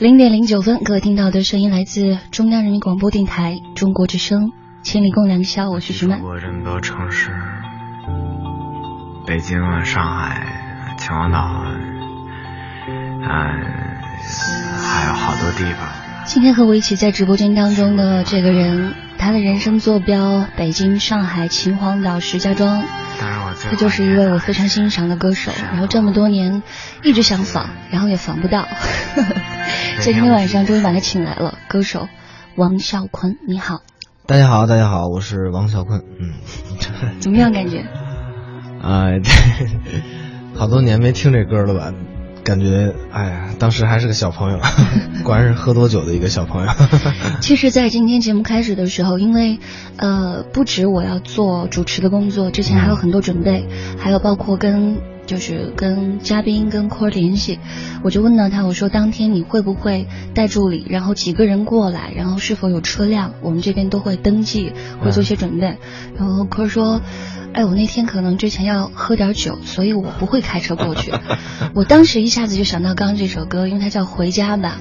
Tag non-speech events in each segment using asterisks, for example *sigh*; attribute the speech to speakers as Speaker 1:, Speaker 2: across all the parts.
Speaker 1: 零点零九分，各位听到的声音来自中央人民广播电台中国之声，千里共良宵，我是徐曼。
Speaker 2: 去过这么多城市，北京啊、上海、秦皇岛啊，嗯、还有好多地方。
Speaker 1: 今天和我一起在直播间当中的这个人，他的人生坐标北京、上海、秦皇岛、石家庄，
Speaker 2: 当然我最
Speaker 1: 他就是一位我非常欣赏的歌手。然后这么多年一直想访，然后也访不到，今天晚上终于把他请来了。歌手王啸坤，你好，
Speaker 3: 大家好，大家好，我是王啸坤。嗯，
Speaker 1: 怎么样感觉？*laughs*
Speaker 3: 啊、好多年没听这歌了吧？感觉，哎呀，当时还是个小朋友，*laughs* 果然是喝多酒的一个小朋友。*laughs*
Speaker 1: 其实，在今天节目开始的时候，因为呃，不止我要做主持的工作，之前还有很多准备，还有包括跟就是跟嘉宾跟 core 联系，我就问到他，我说当天你会不会带助理，然后几个人过来，然后是否有车辆，我们这边都会登记，会做些准备。然后 core 说。哎，我那天可能之前要喝点酒，所以我不会开车过去。我当时一下子就想到刚刚这首歌，因为它叫《回家吧》，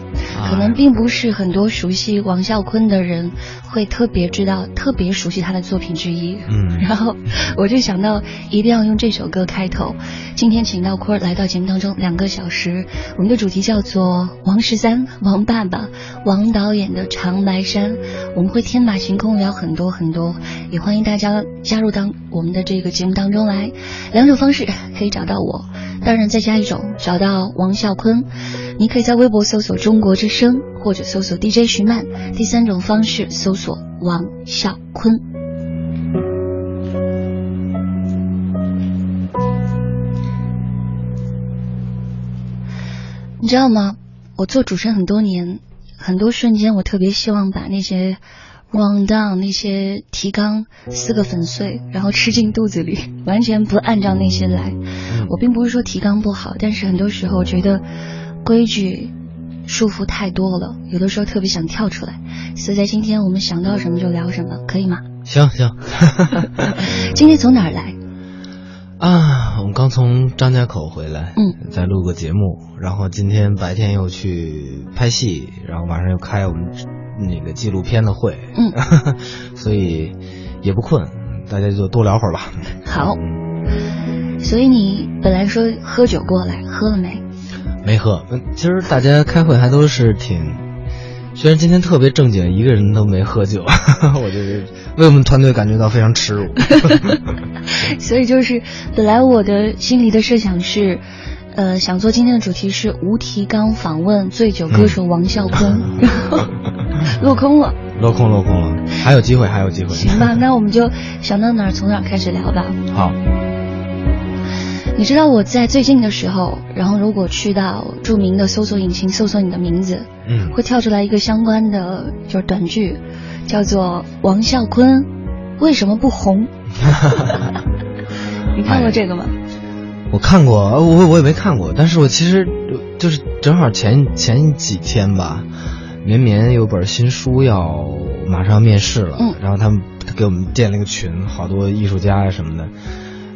Speaker 1: 可能并不是很多熟悉王啸坤的人会特别知道、特别熟悉他的作品之一。
Speaker 3: 嗯 *laughs*
Speaker 1: 然后我就想到一定要用这首歌开头。今天请到坤儿来到节目当中两个小时，我们的主题叫做王十三、王爸爸、王导演的长白山。我们会天马行空聊很多很多，也欢迎大家加入当我们的这个节目当中来。两种方式可以找到我，当然再加一种找到王啸坤。你可以在微博搜索“中国之声”或者搜索 DJ 徐曼。第三种方式搜索王啸坤。你知道吗？我做主持人很多年，很多瞬间我特别希望把那些 round down 那些提纲撕个粉碎，然后吃进肚子里，*laughs* 完全不按照那些来。我并不是说提纲不好，但是很多时候我觉得规矩束缚太多了，有的时候特别想跳出来。所以在今天我们想到什么就聊什么，可以吗？
Speaker 3: 行行 *laughs* *laughs*
Speaker 1: 今天从哪儿来？
Speaker 3: 啊，我们刚从张家口回来，
Speaker 1: 嗯，
Speaker 3: 再录个节目，然后今天白天又去拍戏，然后晚上又开我们那个纪录片的会，
Speaker 1: 嗯，*laughs*
Speaker 3: 所以也不困，大家就多聊会儿吧。
Speaker 1: 好，所以你本来说喝酒过来，喝了没？
Speaker 3: 没喝。嗯，其实大家开会还都是挺，虽然今天特别正经，一个人都没喝酒，*laughs* 我就是为我们团队感觉到非常耻辱。*laughs*
Speaker 1: 所以就是，本来我的心里的设想是，呃，想做今天的主题是无提纲访问醉酒歌手王啸坤，然后 *laughs* 落空了。
Speaker 3: 落空落空了，还有机会，还有机会。*laughs*
Speaker 1: 行吧，那我们就想到哪儿从哪儿开始聊吧。
Speaker 3: 好。
Speaker 1: 你知道我在最近的时候，然后如果去到著名的搜索引擎搜索你的名字，
Speaker 3: 嗯，
Speaker 1: 会跳出来一个相关的就是短剧，叫做王啸坤为什么不红？你看过这个吗？
Speaker 3: 我看过，我我也没看过，但是我其实就是正好前前几天吧，绵绵有本新书要马上要面试了，
Speaker 1: 嗯，
Speaker 3: 然后他们给我们建了一个群，好多艺术家呀什么的，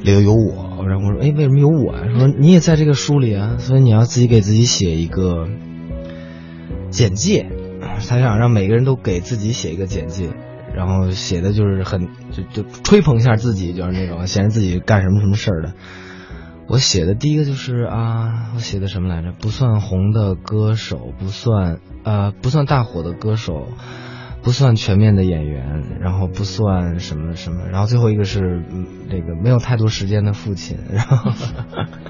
Speaker 3: 里头有我，然后我说，哎，为什么有我呀？说你也在这个书里啊，所以你要自己给自己写一个简介，他想让每个人都给自己写一个简介。然后写的就是很就就吹捧一下自己，就是那种显示自己干什么什么事儿的。我写的第一个就是啊，我写的什么来着？不算红的歌手，不算呃不算大火的歌手，不算全面的演员，然后不算什么什么，然后最后一个是那个没有太多时间的父亲，然后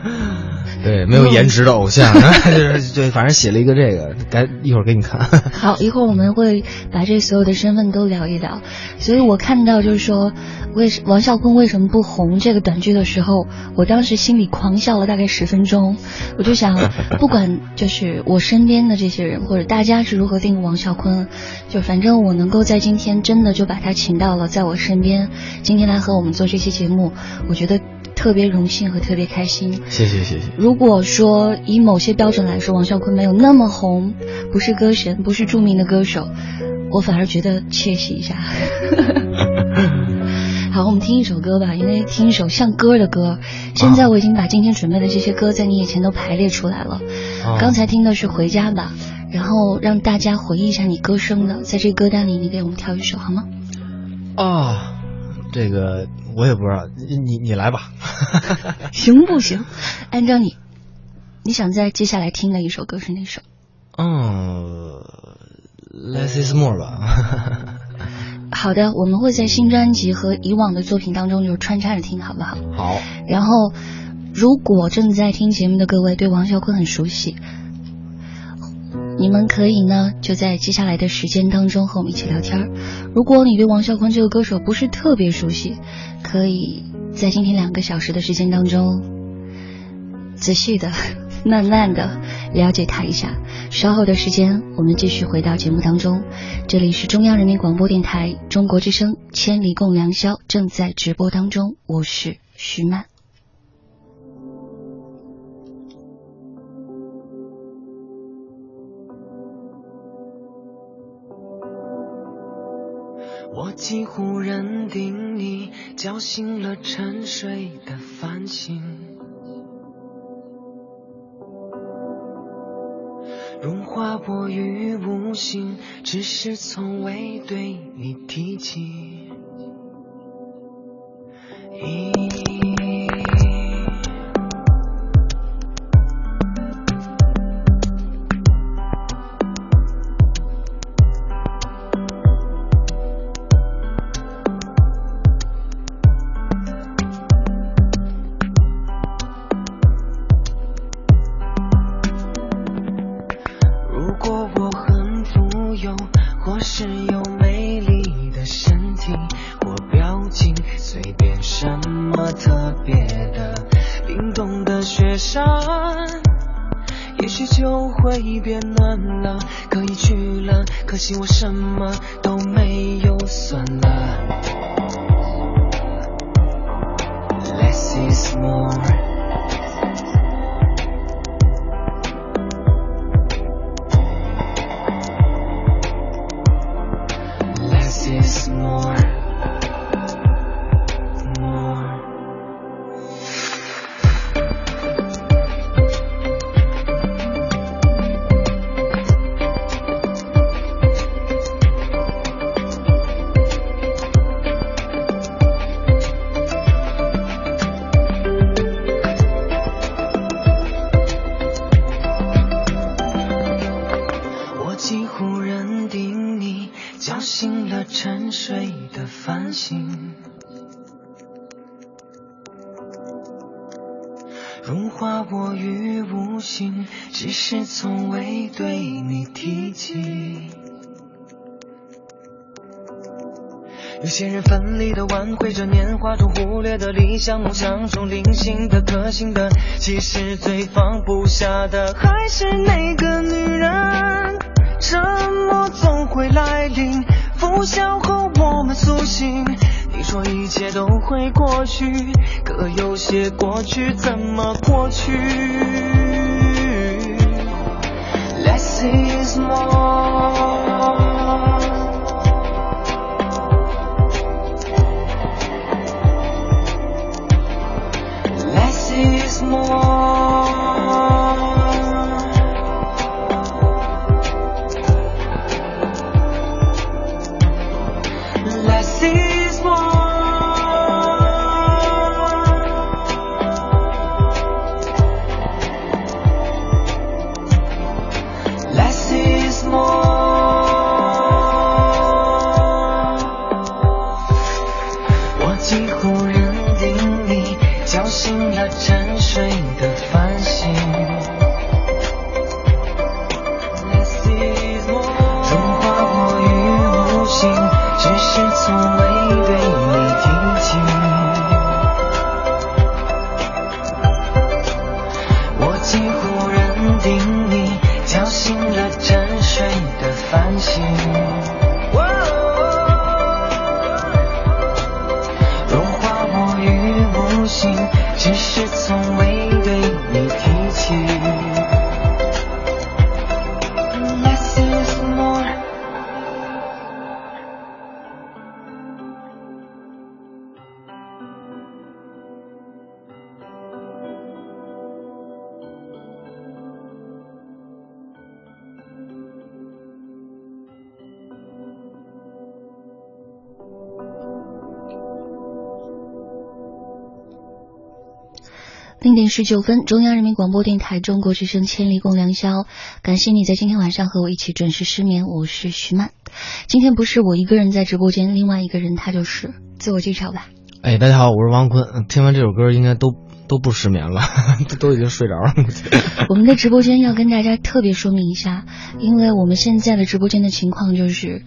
Speaker 3: *laughs* 对没有颜值的偶像，*laughs* 就是对，反正写了一个这个，该一会儿给你看。*laughs*
Speaker 1: 好，一会儿我们会把这所有的身份都聊一聊。所以我看到就是说，为王啸坤为什么不红这个短剧的时候，我当时心里狂笑了大概十分钟。我就想，不管就是我身边的这些人或者大家是如何定义王啸坤，就反正我能够在今天真的就把他请到了在我身边，今天来和我们做这期节目，我觉得。特别荣幸和特别开心，
Speaker 3: 谢谢谢谢。
Speaker 1: 如果说以某些标准来说，王啸坤没有那么红，不是歌神，不是著名的歌手，我反而觉得窃喜一下。*laughs* 好，我们听一首歌吧，因为听一首像歌的歌。现在我已经把今天准备的这些歌在你眼前都排列出来了。
Speaker 3: 哦、
Speaker 1: 刚才听的是《回家吧》，然后让大家回忆一下你歌声的，在这歌单里，你给我们挑一首好吗？
Speaker 3: 啊，这个我也不知道，你你来吧。*laughs*
Speaker 1: 行不行？按照你，你想在接下来听的一首歌是哪首？
Speaker 3: 嗯，Less is more 吧。*laughs*
Speaker 1: 好的，我们会在新专辑和以往的作品当中就是穿插着听，好不好？
Speaker 3: 好。
Speaker 1: 然后，如果正在听节目的各位对王啸坤很熟悉。你们可以呢，就在接下来的时间当中和我们一起聊天如果你对王啸坤这个歌手不是特别熟悉，可以在今天两个小时的时间当中，仔细的、慢慢的了解他一下。稍后的时间，我们继续回到节目当中。这里是中央人民广播电台中国之声《千里共良宵》，正在直播当中。我是徐曼。
Speaker 4: 几乎认定你叫醒了沉睡的繁星，融化我于无形，只是从未对你提起。一就会变暖了。可以去了，可惜我什么都没有，算了。Is more. 些人奋力的挽回着年华中忽略的理想，梦想中零星的可信的，其实最放不下的还是那个女人。沉默总会来临，拂晓后我们苏醒。你说一切都会过去，可有些过去怎么过去？Less is more。more. 从未对你提起我几乎认定你叫醒了沉睡的繁星
Speaker 1: 零点十九分，中央人民广播电台中国之声《千里共良宵》，感谢你在今天晚上和我一起准时失眠。我是徐曼，今天不是我一个人在直播间，另外一个人他就是自我介绍吧。
Speaker 3: 哎，大家好，我是王坤。听完这首歌，应该都都不失眠了，*laughs* 都已经睡着了。*laughs*
Speaker 1: 我们的直播间要跟大家特别说明一下，因为我们现在的直播间的情况就是。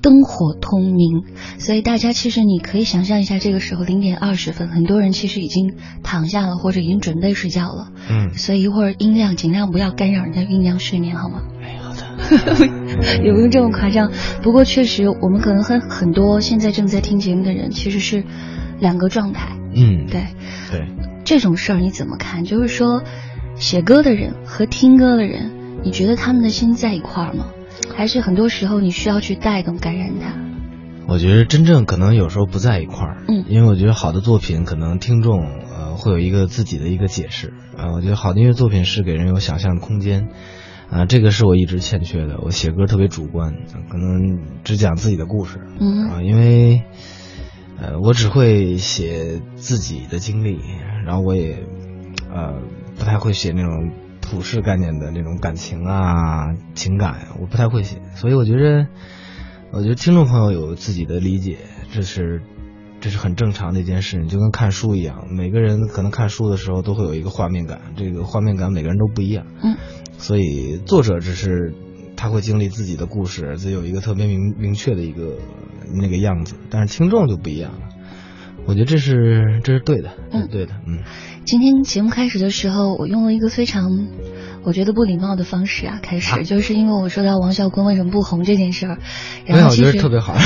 Speaker 1: 灯火通明，所以大家其实你可以想象一下，这个时候零点二十分，很多人其实已经躺下了，或者已经准备睡觉了。
Speaker 3: 嗯，
Speaker 1: 所以一会儿音量尽量不要干扰人家酝酿睡眠，好吗？
Speaker 3: 哎，好的。*laughs*
Speaker 1: 有没有这么夸张？不过确实，我们可能很很多现在正在听节目的人其实是两个状态。
Speaker 3: 嗯，
Speaker 1: 对
Speaker 3: 对。
Speaker 1: 这种事儿你怎么看？就是说，写歌的人和听歌的人，你觉得他们的心在一块儿吗？还是很多时候你需要去带动感染他。
Speaker 3: 我觉得真正可能有时候不在一块儿，
Speaker 1: 嗯，
Speaker 3: 因为我觉得好的作品可能听众呃会有一个自己的一个解释啊。我觉得好的音乐作品是给人有想象的空间啊，这个是我一直欠缺的。我写歌特别主观，可能只讲自己的故事，
Speaker 1: 嗯
Speaker 3: 啊，因为呃我只会写自己的经历，然后我也呃不太会写那种。普世概念的那种感情啊、情感，我不太会写，所以我觉得，我觉得听众朋友有自己的理解，这是这是很正常的一件事。你就跟看书一样，每个人可能看书的时候都会有一个画面感，这个画面感每个人都不一样。
Speaker 1: 嗯，
Speaker 3: 所以作者只是他会经历自己的故事，自己有一个特别明明确的一个那个样子，但是听众就不一样了。我觉得这是这是对的，
Speaker 1: 嗯，
Speaker 3: 对的，嗯。
Speaker 1: 今天节目开始的时候，我用了一个非常我觉得不礼貌的方式啊，开始就是因为我说到王啸坤为什么不红这件事儿，然后其实
Speaker 3: 特别好，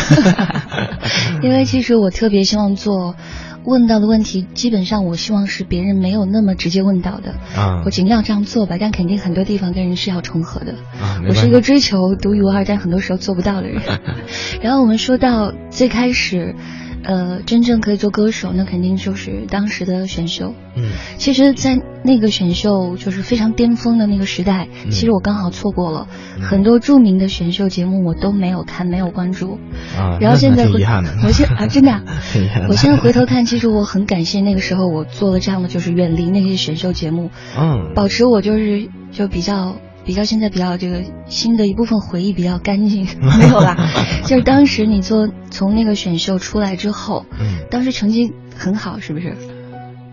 Speaker 3: *laughs*
Speaker 1: 因为其实我特别希望做问到的问题，基本上我希望是别人没有那么直接问到的
Speaker 3: 啊，
Speaker 1: 我尽量这样做吧，但肯定很多地方跟人是要重合的
Speaker 3: 啊，
Speaker 1: 我是一个追求独一无二，但很多时候做不到的人。*laughs* 然后我们说到最开始。呃，真正可以做歌手，那肯定就是当时的选秀。
Speaker 3: 嗯，
Speaker 1: 其实，在那个选秀就是非常巅峰的那个时代，其实我刚好错过了很多著名的选秀节目，我都没有看，没有关注。
Speaker 3: 啊，
Speaker 1: 然后现在。我现 *laughs* 啊，真的，*laughs* 我现在回头看，其实我很感谢那个时候我做了这样的，就是远离那些选秀节目，
Speaker 3: 嗯，
Speaker 1: 保持我就是就比较。比较现在比较这个新的一部分回忆比较干净，*laughs* 没有啦。就是当时你做从那个选秀出来之后，
Speaker 3: 嗯，
Speaker 1: 当时成绩很好，是不是？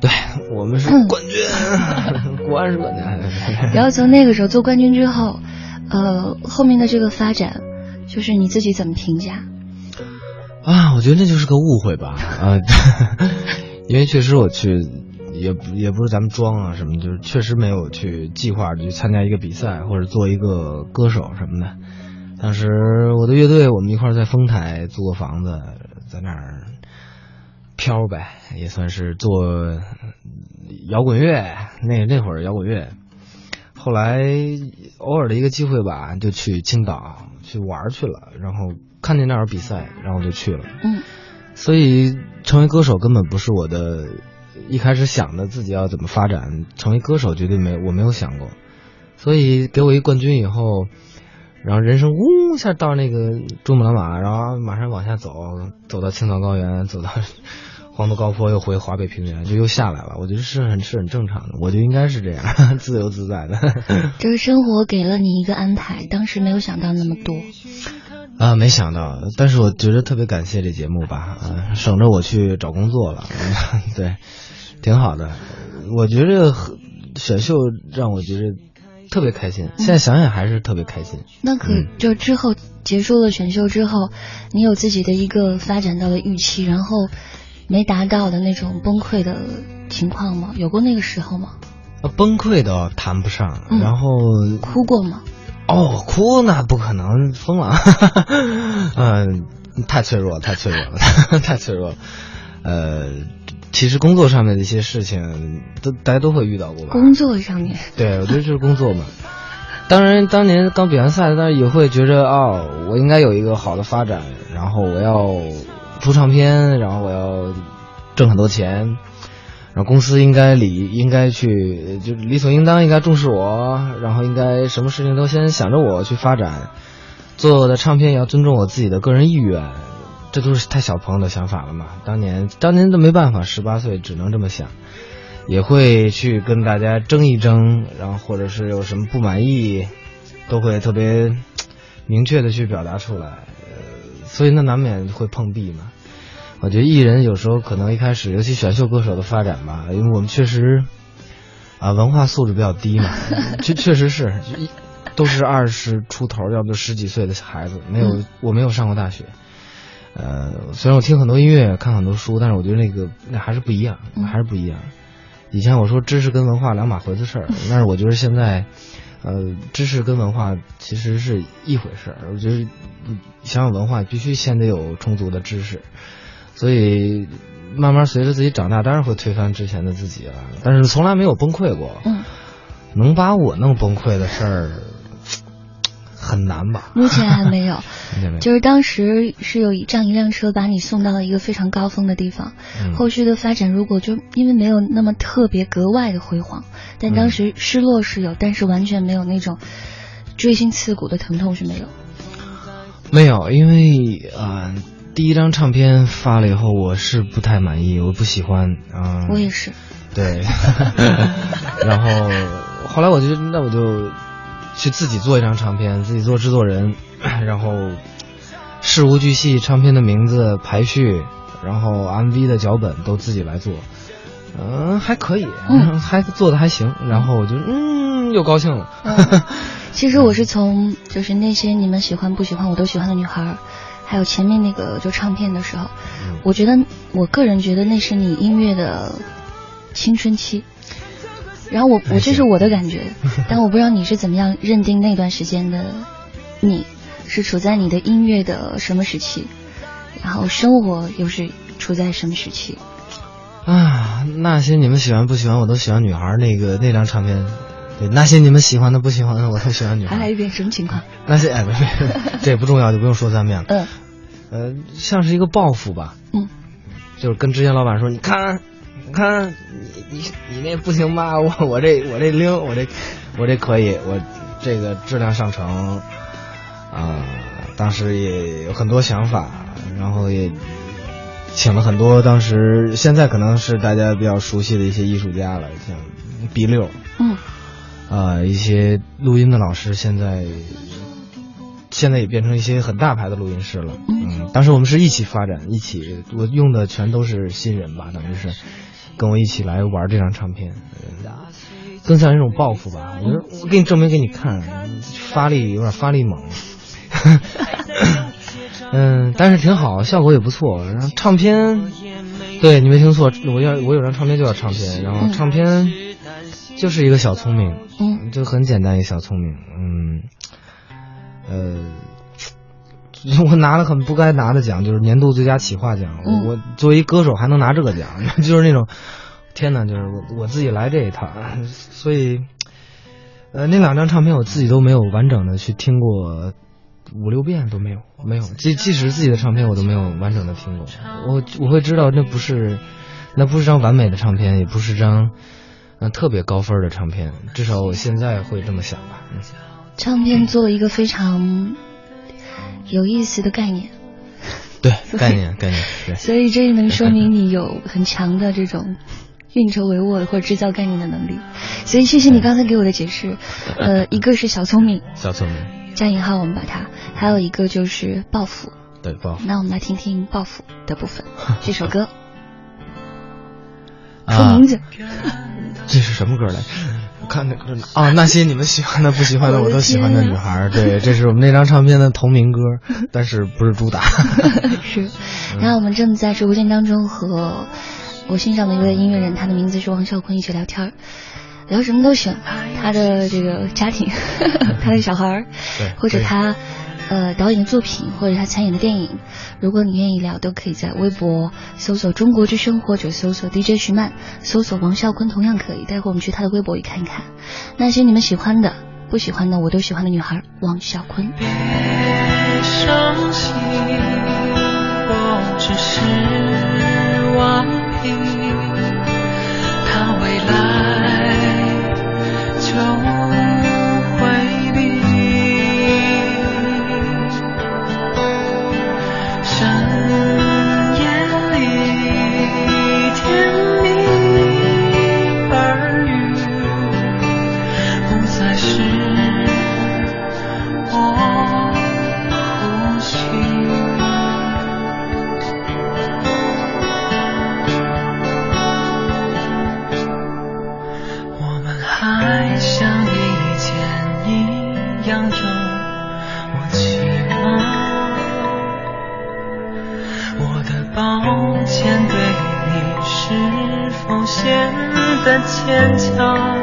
Speaker 3: 对，我们是冠军，*laughs* 国安是冠军。*laughs*
Speaker 1: 然后从那个时候做冠军之后，呃，后面的这个发展，就是你自己怎么评价？
Speaker 3: 啊，我觉得那就是个误会吧，啊，因为确实我去。也也不是咱们装啊什么，就是确实没有去计划去参加一个比赛或者做一个歌手什么的。当时我的乐队我们一块在丰台租个房子，在那儿飘呗，也算是做摇滚乐。那那会儿摇滚乐，后来偶尔的一个机会吧，就去青岛去玩去了，然后看见那儿比赛，然后就去了。
Speaker 1: 嗯，
Speaker 3: 所以成为歌手根本不是我的。一开始想的自己要怎么发展成为歌手，绝对没我没有想过，所以给我一冠军以后，然后人生呜一下到那个珠穆朗玛，然后马上往下走，走到青藏高原，走到 *laughs* 黄土高坡，又回华北平原，就又下来了。我觉得是很是很正常的，我就应该是这样 *laughs* 自由自在的。*laughs*
Speaker 1: 这个生活给了你一个安排，当时没有想到那么多。
Speaker 3: 啊，没想到，但是我觉得特别感谢这节目吧，啊，省着我去找工作了，对。挺好的，我觉得选秀让我觉得特别开心。现在想想还是特别开心。
Speaker 1: 那可就之后结束了选秀之后，你有自己的一个发展到的预期，然后没达到的那种崩溃的情况吗？有过那个时候吗？
Speaker 3: 崩溃倒谈不上，然后
Speaker 1: 哭过吗？
Speaker 3: 哦，哭那不可能，疯了。嗯，太脆弱，太脆弱了，太脆弱了。*laughs* 呃。其实工作上面的一些事情，都大家都会遇到过吧？
Speaker 1: 工作上面，
Speaker 3: 对，我觉得就是工作嘛。当然，当年刚比完赛，但是也会觉着哦，我应该有一个好的发展，然后我要出唱片，然后我要挣很多钱，然后公司应该理应该去就理所应当应该重视我，然后应该什么事情都先想着我去发展，做的唱片也要尊重我自己的个人意愿。这都是太小朋友的想法了嘛？当年，当年都没办法，十八岁只能这么想。也会去跟大家争一争，然后或者是有什么不满意，都会特别明确的去表达出来。呃，所以那难免会碰壁嘛。我觉得艺人有时候可能一开始，尤其选秀歌手的发展吧，因为我们确实啊文化素质比较低嘛，*laughs* 确确实是一都是二十出头，要不就十几岁的孩子，没有我没有上过大学。呃，虽然我听很多音乐，看很多书，但是我觉得那个那还是不一样，还是不一样。以前我说知识跟文化两码回事事儿，但是我觉得现在，呃，知识跟文化其实是一回事儿。我觉得想有文化，必须先得有充足的知识。所以慢慢随着自己长大，当然会推翻之前的自己了，但是从来没有崩溃过。
Speaker 1: 嗯，
Speaker 3: 能把我弄崩溃的事儿很难吧？
Speaker 1: 目前还没有。*laughs* 就是当时是有一这样一辆车把你送到了一个非常高峰的地方，
Speaker 3: 嗯
Speaker 1: 后续的发展如果就因为没有那么特别格外的辉煌，但当时失落是有，但是完全没有那种锥心刺骨的疼痛是没有。
Speaker 3: 没有，因为呃，第一张唱片发了以后，我是不太满意，我不喜欢。嗯、
Speaker 1: 我也是。
Speaker 3: 对，*laughs* 然后后来我就那我就去自己做一张唱片，自己做制作人，*coughs* 然后事无巨细，唱片的名字、排序，然后 MV 的脚本都自己来做，嗯、还可以，
Speaker 1: 嗯。
Speaker 3: 还做的还行，然后我就嗯又高兴了，
Speaker 1: 嗯。*laughs* 其实我是从就是那些你们喜欢不喜欢我都喜欢的女孩，还有前面那个就唱片的时候，
Speaker 3: 嗯。
Speaker 1: 我觉得我个人觉得那是你音乐的青春期。然后我我这是我的感觉，*laughs* 但我不知道你是怎么样认定那段时间的你是处在你的音乐的什么时期，然后生活又是处在什么时期？
Speaker 3: 啊，那些你们喜欢不喜欢我都喜欢女孩那个那张唱片，对，那些你们喜欢的不喜欢的我都喜欢女孩。
Speaker 1: 还来一遍什么情况？*laughs*
Speaker 3: 那些哎，不是，*laughs* 这也不重要，就不用说三遍了。
Speaker 1: 嗯
Speaker 3: 呃，像是一个报复吧，
Speaker 1: 嗯，
Speaker 3: 就是跟之前老板说，你看，你看，你你你那不行吧？*laughs* 我我这我这拎，我这我这可以，我这个质量上乘，啊、当时也有很多想法，然后也请了很多当时现在可能是大家比较熟悉的一些艺术家了，像 B 六，
Speaker 1: 嗯
Speaker 3: 啊，一些录音的老师现在现在也变成一些很大牌的录音师了。嗯，当时我们是一起发展，一起我用的全都是新人吧，等于是跟我一起来玩这张唱片，呃更像一种报复吧。我觉得我给你证明给你看，发力有点发力猛。*laughs* 嗯，但是挺好，效果也不错。然后唱片，对你没听错，我要我有张唱片就叫唱片，然后
Speaker 1: 嗯
Speaker 3: 唱片就是一个小聪明，
Speaker 1: 嗯
Speaker 3: 就很简单一个小聪明，嗯，呃，*laughs* 我拿了很不该拿的奖，就是年度最佳企划奖。
Speaker 1: 嗯
Speaker 3: 我我作为一歌手还能拿这个奖，*laughs* 就是那种，天哪，就是我我自己来这一趟，所以，呃，那两张唱片我自己都没有完整的去听过。五六遍都没有，没有，即即使自己的唱片我都没有完整的听过，我我会知道那不是，那不是张完美的唱片，也不是张，嗯、特别高分的唱片，至少我现在会这么想吧。嗯，
Speaker 1: 唱片做了一个非常有意思的概念，
Speaker 3: 对，*laughs* 概念概念，对，
Speaker 1: 所以这也能说明你有很强的这种运筹帷幄或者制造概念的能力。所以谢谢你刚才给我的解释，*laughs* 呃，一个是小聪明，
Speaker 3: 小聪明，
Speaker 1: 加引号我们把它，还有一个就是报复。
Speaker 3: 对，报复。
Speaker 1: 那我们来听听报复的部分，*laughs* 这首歌说
Speaker 3: 啊
Speaker 1: 名，字，
Speaker 3: 这是什么歌来？我看那个啊，那些你们喜欢的、不喜欢的，我都喜欢的女孩。*laughs* 对，这是我们那张唱片的同名歌，*laughs* 但是不是主打。*laughs*
Speaker 1: 是。然后我们正在直播间当中和我欣赏的一位音乐人，他的名字是王啸坤，一起聊天儿，聊什么都行，他的这个家庭，他的小孩儿，或者他呃导演的作品，或者他参演的电影，如果你愿意聊，都可以在微博搜索“中国之声”或者搜索 DJ 徐曼，搜索王啸坤同样可以。待会我们去他的微博里看一看，那些你们喜欢的、不喜欢的，我都喜欢的女孩王啸坤。
Speaker 5: 别伤心，我只是顽皮，他未来就变
Speaker 4: 得坚强。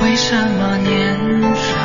Speaker 4: 为什么年少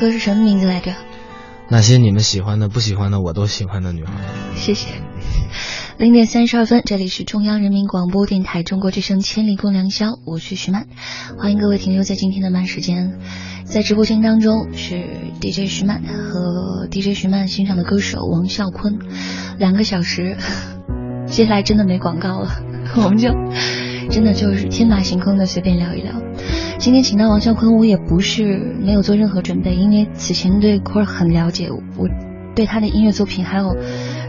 Speaker 1: 歌是什么名字来着？
Speaker 3: 那些你们喜欢的、不喜欢的，我都喜欢的女孩。
Speaker 1: 谢谢。零点三十二分，这里是中央人民广播电台中国之声《千里共良宵》，我是徐曼，欢迎各位停留在今天的慢时间。在直播间当中是 DJ 徐曼和 DJ 徐曼欣赏的歌手王啸坤，两个小时，接下来真的没广告了，我们就真的就是天马行空的随便聊一聊。今天请到王啸坤，我也不是没有做任何准备，因为此前对坤儿很了解，我对他的音乐作品还有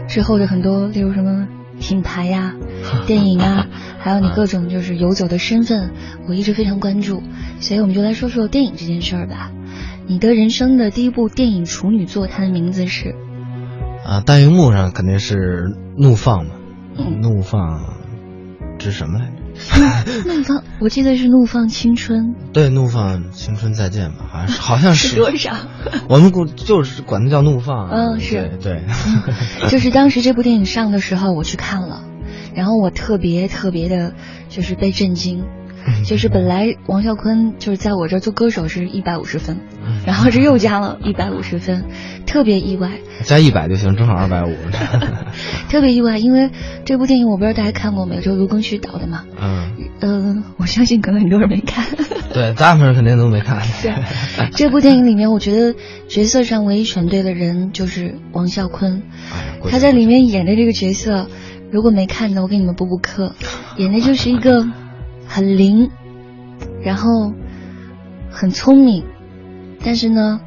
Speaker 1: 之后的很多，例如什么品牌呀、*laughs* 电影啊，还有你各种就是游走的身份，我一直非常关注，所以我们就来说说电影这件事儿吧。你的人生的第一部电影处女作，它的名字是
Speaker 3: 啊，大荧幕上肯定是怒放嘛，
Speaker 1: 嗯
Speaker 3: 怒放，这是什么来着？
Speaker 1: 怒放，我记得是怒放青春，
Speaker 3: 对，怒放青春再见吧，*laughs* 好像是，好像是。
Speaker 1: 多少？*laughs*
Speaker 3: 我们管就是管它叫怒放。
Speaker 1: 嗯是
Speaker 3: 对对。
Speaker 1: 就是当时这部电影上的时候，我去看了，然后我特别特别的，就是被震惊。就是本来王啸坤就是在我这儿做歌手是一百五十分，然后这又加了一百五十分，特别意外，
Speaker 3: 加一百就行，正好二百五。*laughs*
Speaker 1: 特别意外，因为这部电影我不知道大家看过没有，就卢庚戌导的嘛。
Speaker 3: 嗯，
Speaker 1: 嗯、我相信可能很多人没看。
Speaker 3: 对，大部分人肯定都没看。*laughs*
Speaker 1: 对，这部电影里面，我觉得角色上唯一选对的人就是王啸坤，
Speaker 3: 哎
Speaker 1: 他在里面演的这个角色，如果没看的，我给你们补补课，演的就是一个很灵，然后很聪明，但是呢，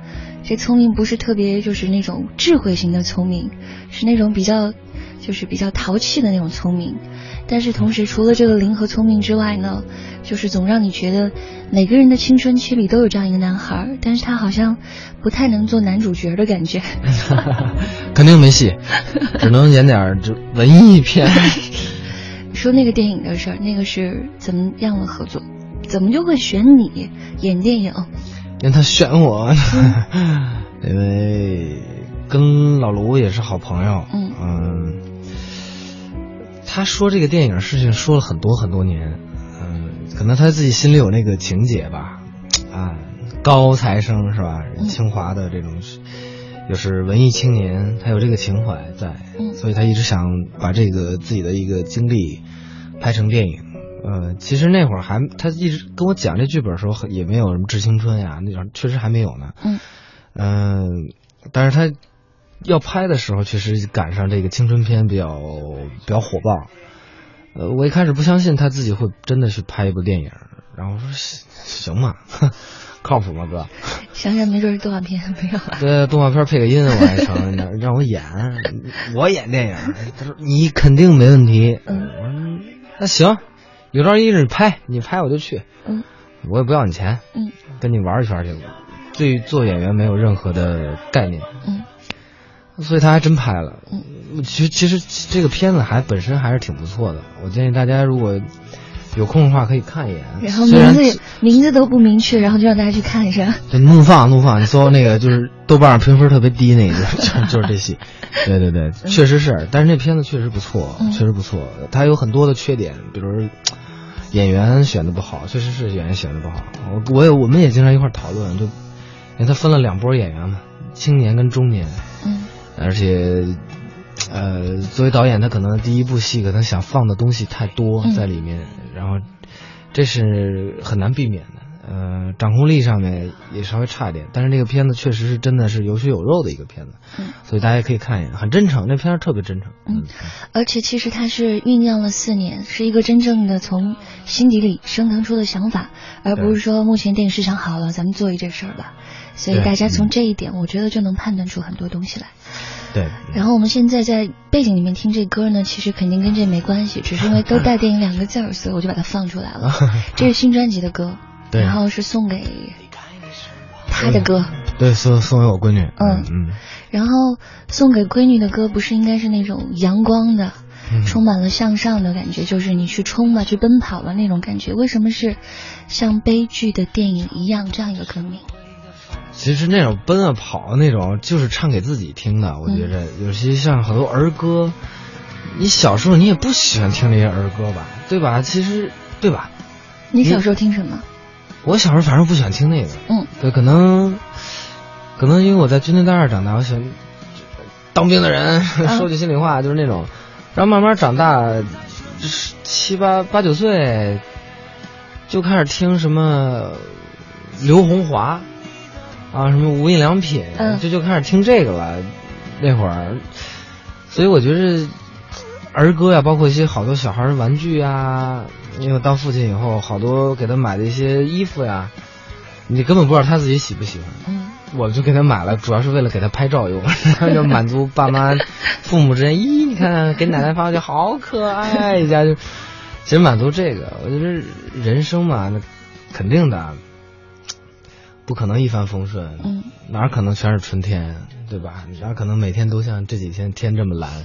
Speaker 1: 这聪明不是特别就是那种智慧型的聪明，是那种比较就是比较淘气的那种聪明。但是同时，除了这个灵和聪明之外呢，就是总让你觉得每个人的青春期里都有这样一个男孩，但是他好像不太能做男主角的感觉。*laughs*
Speaker 3: 肯定没戏，只能演点儿这文艺片。*laughs*
Speaker 1: 说那个电影的事儿，那个是怎么样的合作？怎么就会选你演电影？
Speaker 3: 因为他选我，*laughs* 因为跟老卢也是好朋友。
Speaker 1: 嗯
Speaker 3: 嗯，他说这个电影事情说了很多很多年，嗯，可能他自己心里有那个情节吧，啊，高材生是吧？
Speaker 1: 嗯
Speaker 3: 清华的这种又是文艺青年，他有这个情怀在，
Speaker 1: 嗯
Speaker 3: 所以他一直想把这个自己的一个经历拍成电影。呃，其实那会儿还他一直跟我讲这剧本的时候，也没有什么致青春呀，那种确实还没有呢。
Speaker 1: 嗯
Speaker 3: 嗯、但是他要拍的时候，确实赶上这个青春片比较比较火爆。呃，我一开始不相信他自己会真的去拍一部电影，然后我说行行吗？*laughs* 靠谱吗，哥？
Speaker 1: 想想没准是动画片，没有啊。
Speaker 3: 对，动画片配个音我还成，让让我演，我演电影。他说你肯定没问题。
Speaker 1: 嗯
Speaker 3: 我说那行，有朝一日你拍，你拍我就去，
Speaker 1: 嗯
Speaker 3: 我也不要你钱，
Speaker 1: 嗯
Speaker 3: 跟你玩一圈去。对做演员没有任何的概念，
Speaker 1: 嗯
Speaker 3: 所以他还真拍了。
Speaker 1: 嗯，
Speaker 3: 其实其实这个片子还本身还是挺不错的，我建议大家如果有空的话可以看一眼。
Speaker 1: 然后名字名字都不明确，然后就让大家去看一下。
Speaker 3: 就怒放怒放，你搜那个就是豆瓣上评分特别低那个，就就是这戏。对对对，确实是，但是那片子确实不错，
Speaker 1: 嗯
Speaker 3: 确实不错。它有很多的缺点，比如演员选的不好，确实是演员选的不好。我我也我们也经常一块儿讨论，就因为他分了两波演员嘛，青年跟中年，
Speaker 1: 嗯
Speaker 3: 而且。呃，作为导演，他可能第一部戏可能想放的东西太多
Speaker 1: 嗯
Speaker 3: 在里面，然后这是很难避免的。呃，掌控力上面也稍微差一点，但是这个片子确实是真的是有血有肉的一个片子，
Speaker 1: 嗯
Speaker 3: 所以大家可以看一眼，很真诚，那片儿特别真诚。
Speaker 1: 嗯，而且其实它是酝酿了四年，是一个真正的从心底里升腾出的想法，而不是说目前电影市场好了，咱们做一这事儿吧。所以大家从这一点，我觉得就能判断出很多东西来。
Speaker 3: 对，
Speaker 1: 然后我们现在在背景里面听这歌呢，其实肯定跟这没关系，只是因为都带电影两个字儿，所以我就把它放出来了。这是新专辑的歌，*laughs*
Speaker 3: 对
Speaker 1: 然后是送给他的歌，
Speaker 3: 对，送送给我闺女。
Speaker 1: 嗯
Speaker 3: 嗯
Speaker 1: 然后送给闺女的歌不是应该是那种阳光的，
Speaker 3: 嗯，
Speaker 1: 充满了向上的感觉，就是你去冲吧，去奔跑吧那种感觉。为什么是像悲剧的电影一样这样一个歌名？
Speaker 3: 其实那种奔啊跑啊那种，就是唱给自己听的。我觉着
Speaker 1: 嗯
Speaker 3: 有些像很多儿歌，你小时候你也不喜欢听那些儿歌吧，对吧？其实对吧？
Speaker 1: 你小时候听什么？
Speaker 3: 我小时候反正不喜欢听那个，
Speaker 1: 嗯
Speaker 3: 对，可能可能因为我在军队大院长大，我喜欢当兵的人，*laughs* 说句心里话，就是那种，然后慢慢长大，就是七八八九岁就开始听什么刘红华啊，什么无印良品，
Speaker 1: 嗯
Speaker 3: 就就开始听这个了。那会儿，所以我觉得儿歌呀，包括一些好多小孩的玩具呀，因为当父亲以后，好多给他买的一些衣服呀，你根本不知道他自己喜不喜欢。
Speaker 1: 嗯
Speaker 3: 我就给他买了，主要是为了给他拍照用，然 *laughs* 后就满足爸妈、父母之间，咦，你看给奶奶发过去，好可爱，一家就，其实满足这个，我觉得人生嘛，那肯定的，不可能一帆风顺，
Speaker 1: 嗯
Speaker 3: 哪可能全是春天，对吧？哪可能每天都像这几天天这么蓝，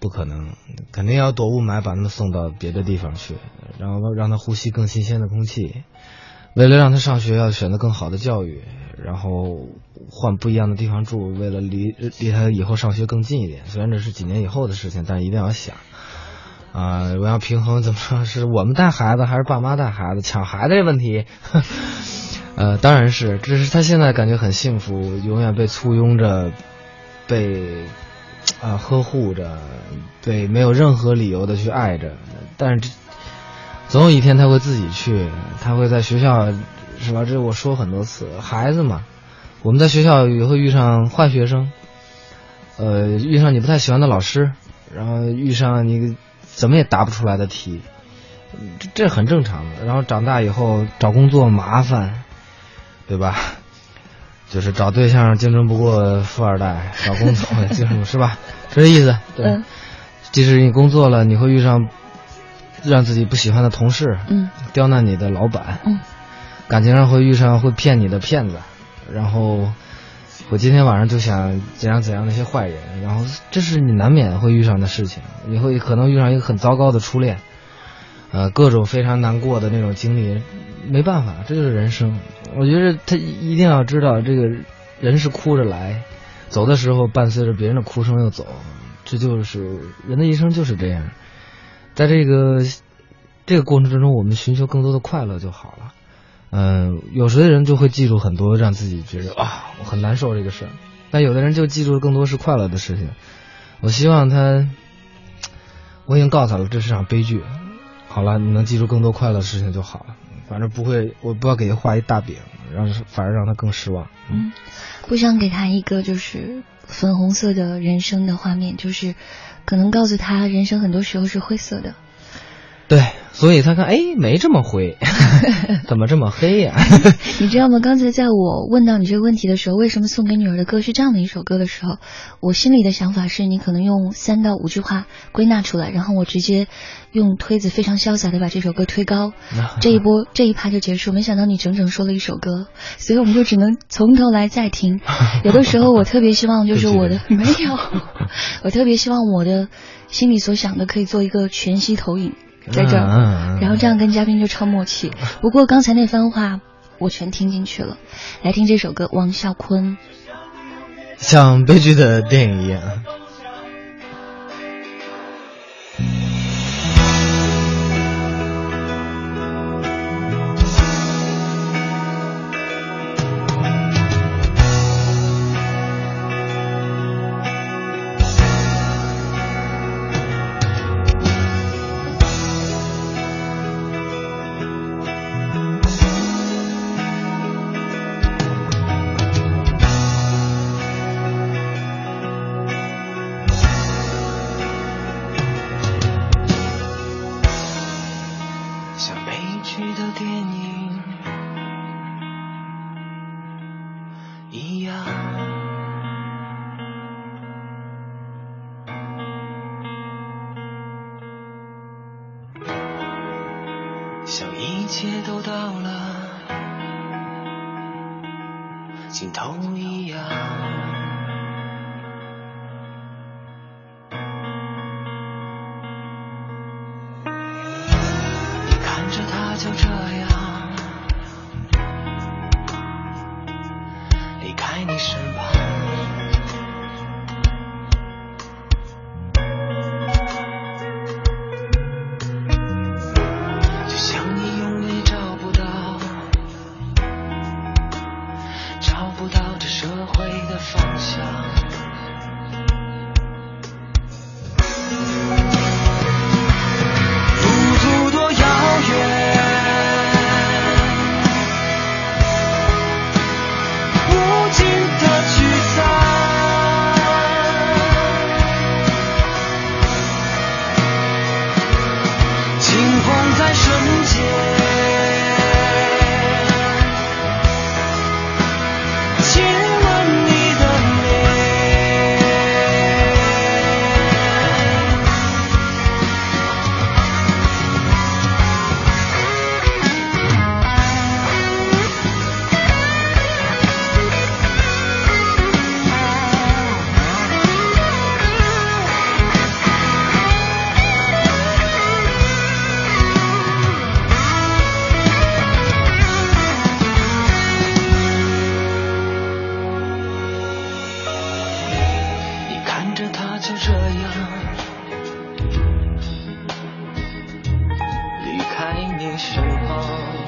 Speaker 3: 不可能，肯定要躲雾霾，把他们送到别的地方去，然后让他呼吸更新鲜的空气。为了让他上学，要选择更好的教育，然后换不一样的地方住，为了离离他以后上学更近一点。虽然这是几年以后的事情，但一定要想。啊、我要平衡怎么说？是我们带孩子还是爸妈带孩子？抢孩子这问题，*laughs* 呃，当然是，只是他现在感觉很幸福，永远被簇拥着，被啊、呵护着，被没有任何理由的去爱着。但是总有一天他会自己去，他会在学校，是吧？这我说很多次，孩子嘛，我们在学校也会遇上坏学生，呃，遇上你不太喜欢的老师，然后遇上你怎么也答不出来的题，这这很正常的。然后长大以后找工作麻烦，对吧？就是找对象竞争不过富二代，找工作竞争 *laughs* 是吧？是这意思。对，
Speaker 1: 嗯
Speaker 3: 即使你工作了，你会遇上让自己不喜欢的同事，
Speaker 1: 嗯
Speaker 3: 刁难你的老板，
Speaker 1: 嗯
Speaker 3: 感情上会遇上会骗你的骗子，然后我今天晚上就想怎样怎样那些坏人，然后这是你难免会遇上的事情，你会可能遇上一个很糟糕的初恋，呃，各种非常难过的那种经历，没办法，这就是人生。我觉得他一定要知道，这个人是哭着来，走的时候伴随着别人的哭声又走，这就是人的一生就是这样。在这个这个过程之中，我们寻求更多的快乐就好了。嗯，有时的人就会记住很多让自己觉得啊，我很难受这个事，但有的人就记住更多是快乐的事情。我希望他，我已经告诉他了，这是场悲剧。好了，你能记住更多快乐的事情就好了。反正不会，我不要给他画一大饼，让反而让他更失望。
Speaker 1: 嗯，不想给他一个就是粉红色的人生的画面，就是可能告诉他，人生很多时候是灰色的。
Speaker 3: 对，所以他看，哎，没这么灰，*laughs* 怎么这么黑呀？*laughs*
Speaker 1: 你知道吗？刚才在我问到你这个问题的时候，为什么送给女儿的歌是这样的一首歌的时候，我心里的想法是你可能用三到五句话归纳出来，然后我直接用推子非常潇洒的把这首歌推高，这一波这一趴就结束。没想到你整整说了一首歌，所以我们就只能从头来再听。*laughs* 有的时候我特别希望就是我的没有，我特别希望我的心里所想的可以做一个全息投影。在这儿，然后这样跟嘉宾就超默契。不过刚才那番话我全听进去了。来听这首歌，王啸坤。
Speaker 3: 像悲剧的电影一样。
Speaker 4: 你身旁。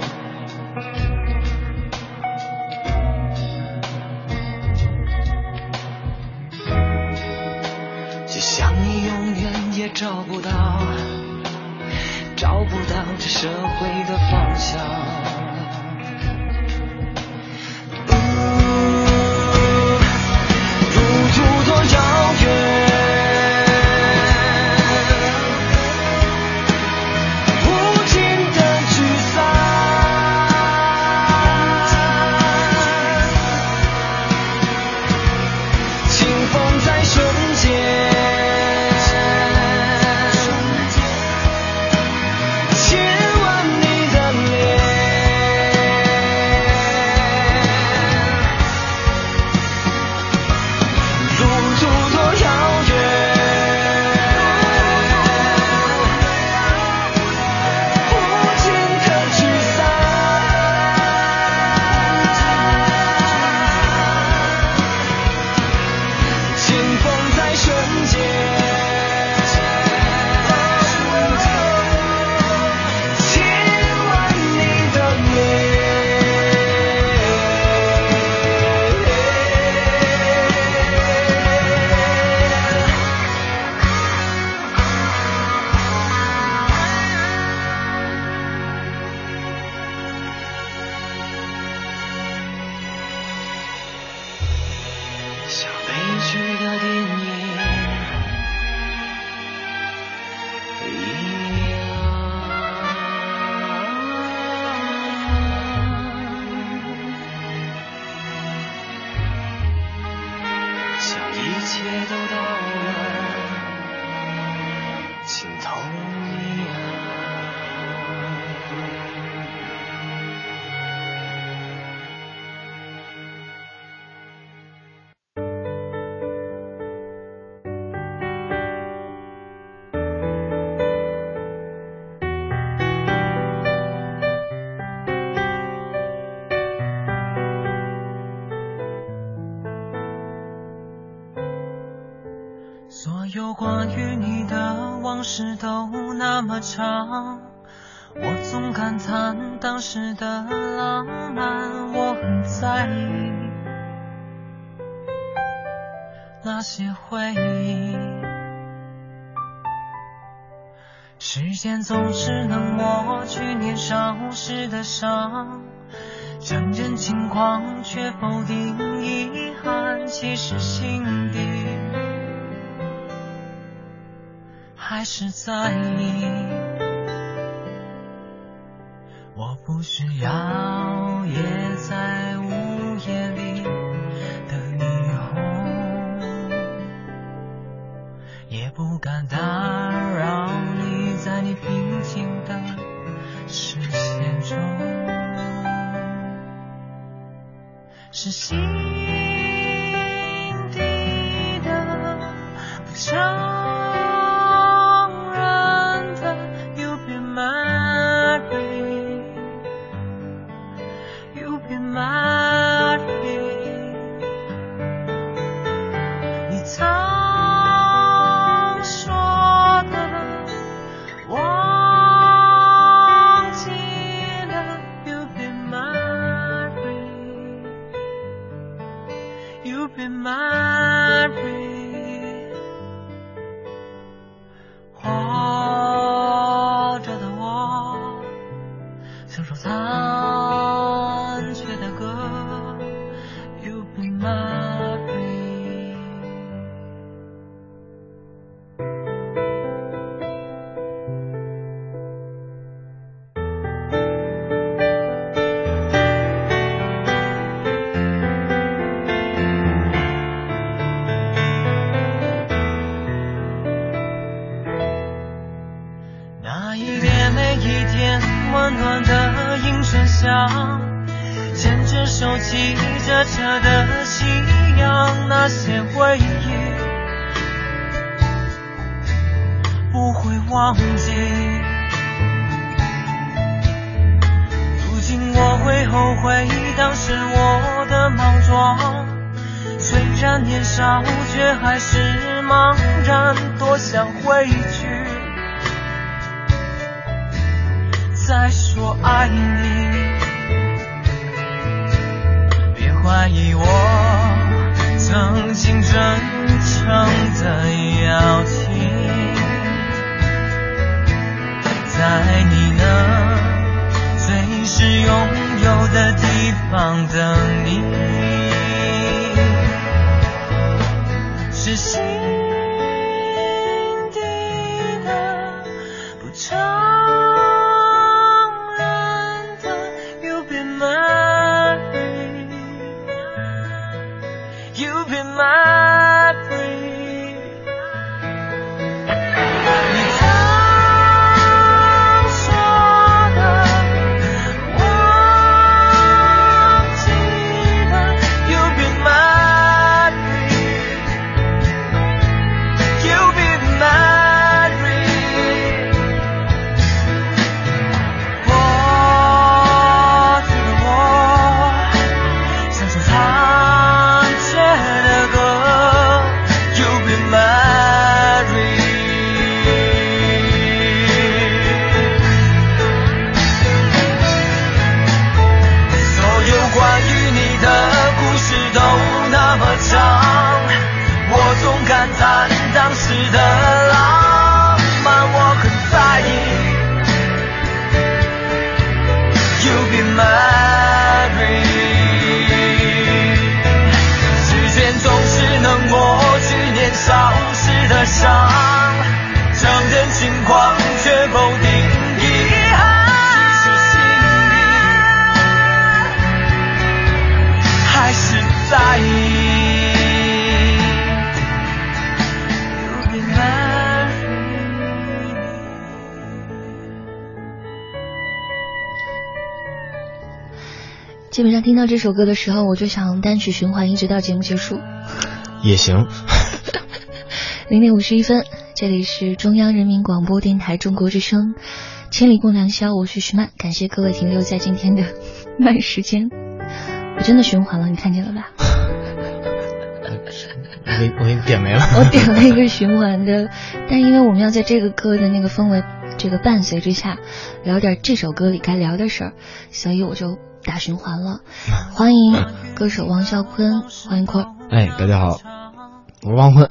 Speaker 4: 当时的浪漫，我很在意那些回忆。时间总是能抹去年少时的伤，承认轻狂却否定遗憾，其实心底还是在意。不需要也在午夜里的霓虹，也不敢打扰你在你平静的视线中，是心
Speaker 1: 基本上听到这首歌的时候，我就想单曲循环，一直到节目结束。
Speaker 3: 也行。*laughs*
Speaker 1: 零点五十一分，这里是中央人民广播电台中国之声，千里共良宵，我是徐曼，感谢各位停留在今天的慢时间。我真的循环了，你看见了吧？*laughs*
Speaker 3: 我给我给你点没了。*laughs*
Speaker 1: 我点了一个循环的，但因为我们要在这个歌的那个氛围这个伴随之下，聊点这首歌里该聊的事儿，所以我就打循环了。欢迎歌手王啸坤，欢迎坤。
Speaker 3: 哎，大家好，我是王坤。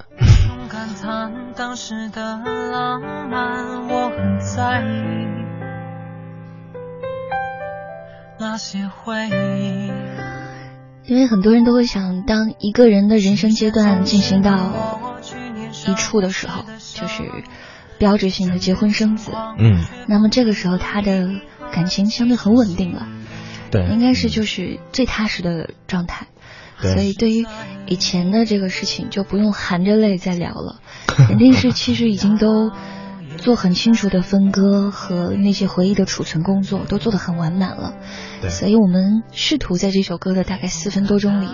Speaker 5: 感叹当时的浪漫，我很在意那些回忆。
Speaker 1: 因为很多人都会想，当一个人的人生阶段进行到一处的时候，就是标志性的结婚生子。
Speaker 3: 嗯，
Speaker 1: 那么这个时候他的感情相对很稳定了，
Speaker 3: 对，
Speaker 1: 应该是就是最踏实的状态。所以对于以前的这个事情，就不用含着泪再聊了，*laughs* 肯定是其实已经都做很清楚的分割和那些回忆的储存工作都做得很完满了。所以我们试图在这首歌的大概四分多钟里，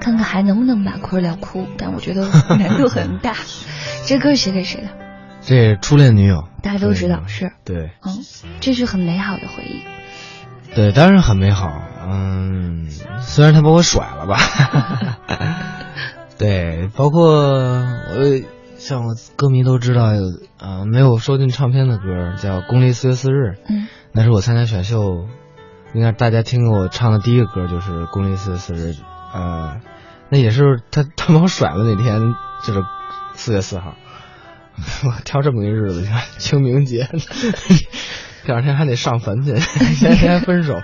Speaker 1: 看看还能不能把坤儿聊哭，但我觉得难度很大。*laughs* 这歌是写给谁的？
Speaker 3: 这初恋女友，
Speaker 1: 大家都知道是，
Speaker 3: 对
Speaker 1: 嗯，这是很美好的回忆。
Speaker 3: 对，当然很美好。嗯，虽然他把我甩了吧，*laughs* 对，包括我像我歌迷都知道，啊、没有收进唱片的歌叫《公历四月四日》，
Speaker 1: 嗯。
Speaker 3: 那是我参加选秀，应该大家听过我唱的第一个歌就是《公历四月四日》，呃，那也是他 *laughs* 他把我甩了那天，就是四月四号，*laughs* 我挑这么一个日子，清明节，第二天还得上坟去，前天还分手，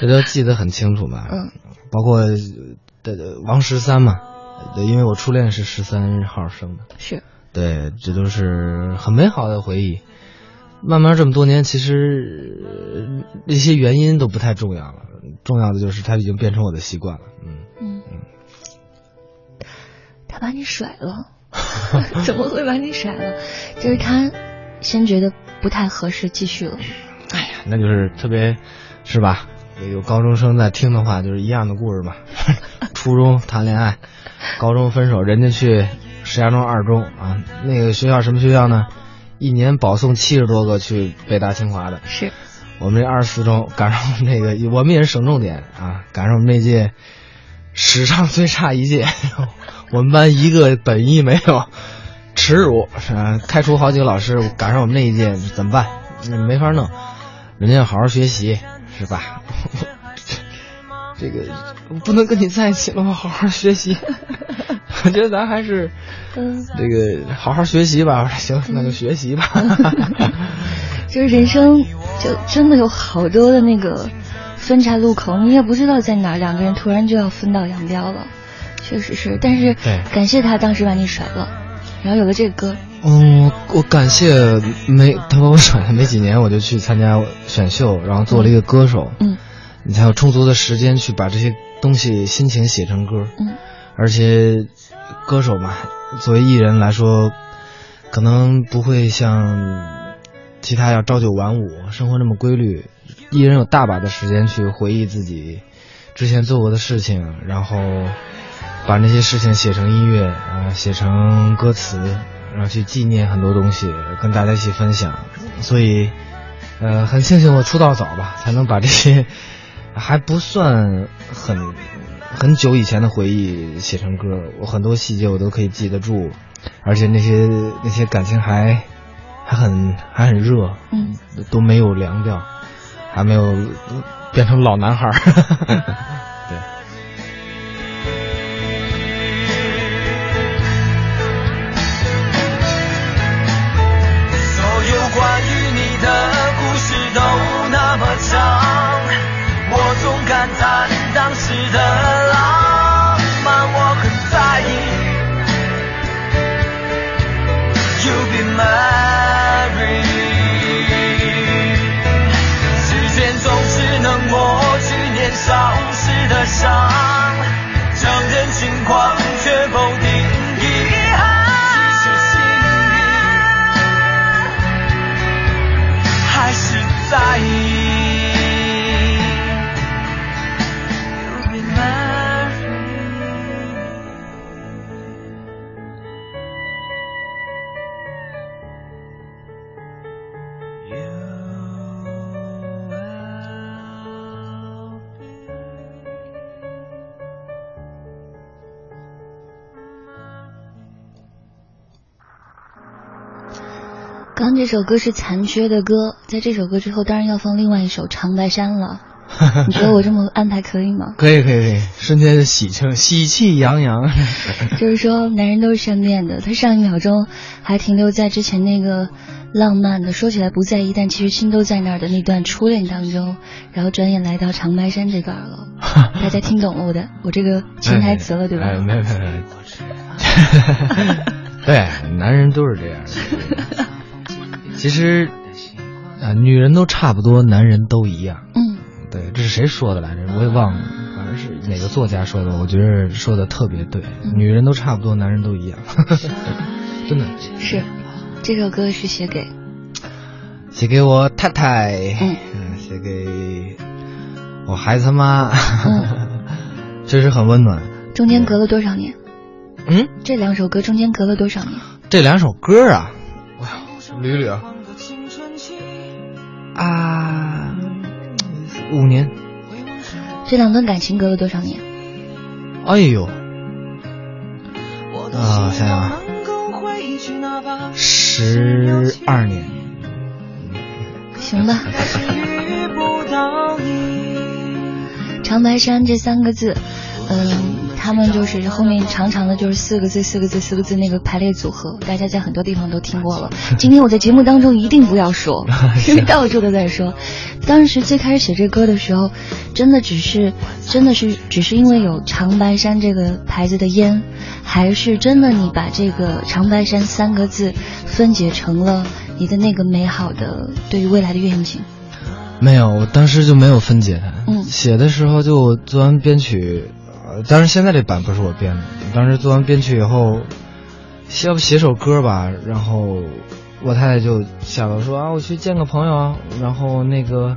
Speaker 3: 这都记得很清楚吧？
Speaker 1: 嗯，
Speaker 3: 包括的王十三嘛，对，因为我初恋是十三号生的，
Speaker 1: 是，
Speaker 3: 对，这都是很美好的回忆。慢慢这么多年，其实呃那些原因都不太重要了，重要的就是他已经变成我的习惯了。嗯，
Speaker 1: 嗯，他把你甩了，*laughs* 怎么会把你甩了？就是他先觉得不太合适，继续了。
Speaker 3: 哎呀，那就是特别，是吧？有高中生在听的话，就是一样的故事嘛。*laughs* 初中谈恋爱，高中分手，人家去石家庄二中啊，那个学校什么学校呢？一年保送七十多个去北大清华的。
Speaker 1: 是，
Speaker 3: 我们这二十四中赶上那个，我们也是省重点啊，赶上我们那届史上最差一届，*laughs* 我们班一个本一没有，耻辱，是吧开除好几个老师，赶上我们那一届怎么办？嗯没法弄，人家要好好学习，是吧？*laughs* 这个不能跟你在一起了，我好好学习。*laughs* 我觉得咱还是
Speaker 1: 嗯，
Speaker 3: 这个好好学习吧。我说行，那就学习吧。*laughs*
Speaker 1: 就是人生就真的有好多的那个分岔路口，你也不知道在哪，两个人突然就要分道扬镳了。确实是，但是感谢他当时把你甩了，然后有了这个歌。
Speaker 3: 嗯，我感谢没他把我甩了没几年，我就去参加选秀，然后做了一个歌手。
Speaker 1: 嗯
Speaker 3: 你才有充足的时间去把这些东西心情写成歌。
Speaker 1: 嗯
Speaker 3: 而且歌手嘛，作为艺人来说，可能不会像其他要朝九晚五，生活那么规律。艺人有大把的时间去回忆自己之前做过的事情，然后把那些事情写成音乐啊、写成歌词，然后去纪念很多东西，跟大家一起分享。所以，呃，很庆幸我出道早吧，才能把这些还不算很很久以前的回忆写成歌。我很多细节我都可以记得住，而且那些那些感情还还很还很热，
Speaker 1: 嗯，
Speaker 3: 都没有凉掉，还没有变成老男孩儿。*laughs*
Speaker 5: 都那么长，我总感叹当时的
Speaker 1: 刚这首歌是残缺的歌，在这首歌之后，当然要放另外一首《长白山》了。你觉得我这么安排可以吗？*laughs*
Speaker 3: 可以可以可以，瞬间喜庆喜气洋洋。*laughs*
Speaker 1: 就是说，男人都是善变的，他上一秒钟还停留在之前那个浪漫的，说起来不在意，但其实心都在那儿的那段初恋当中，然后转眼来到长白山这段了。*laughs* 大家听懂了我的我这个潜台词了，对吧？
Speaker 3: 哎，没有没有没有。对，男人都是这样的。其实啊，女人都差不多，男人都一样。
Speaker 1: 嗯。
Speaker 3: 对，这是谁说的来着？我也忘了，反正是哪个作家说的。我觉得说的特别对，女人都差不多，男人都一样，*laughs* 真的
Speaker 1: 是。这首歌是写给
Speaker 3: 写给我太太，
Speaker 1: 嗯，
Speaker 3: 写给我孩子妈，*laughs* 确实很温暖。
Speaker 1: 中间隔了多少年？
Speaker 3: 嗯，
Speaker 1: 这两首歌中间隔了多少年？
Speaker 3: 这两首歌啊，哇，捋捋啊，啊。五年，
Speaker 1: 这两段感情隔了多少年？
Speaker 3: 哎呦，啊，想想啊，十二年。
Speaker 1: 行吧。长白山这三个字，嗯。他们就是后面长长的，就是四个字、四个字、四个字那个排列组合，大家在很多地方都听过了。*laughs* 今天我在节目当中一定不要说，*laughs* 因为到处都在说。当时最开始写这歌的时候，真的只是，真的是只是因为有长白山这个牌子的烟，还是真的你把这个长白山三个字分解成了你的那个美好的对于未来的愿景？
Speaker 3: 没有，我当时就没有分解它。嗯，写的时候就做完编曲。当然，现在这版不是我编的。当时做完编曲以后，要不写首歌吧？然后我太太就下楼说啊，我去见个朋友，然后那个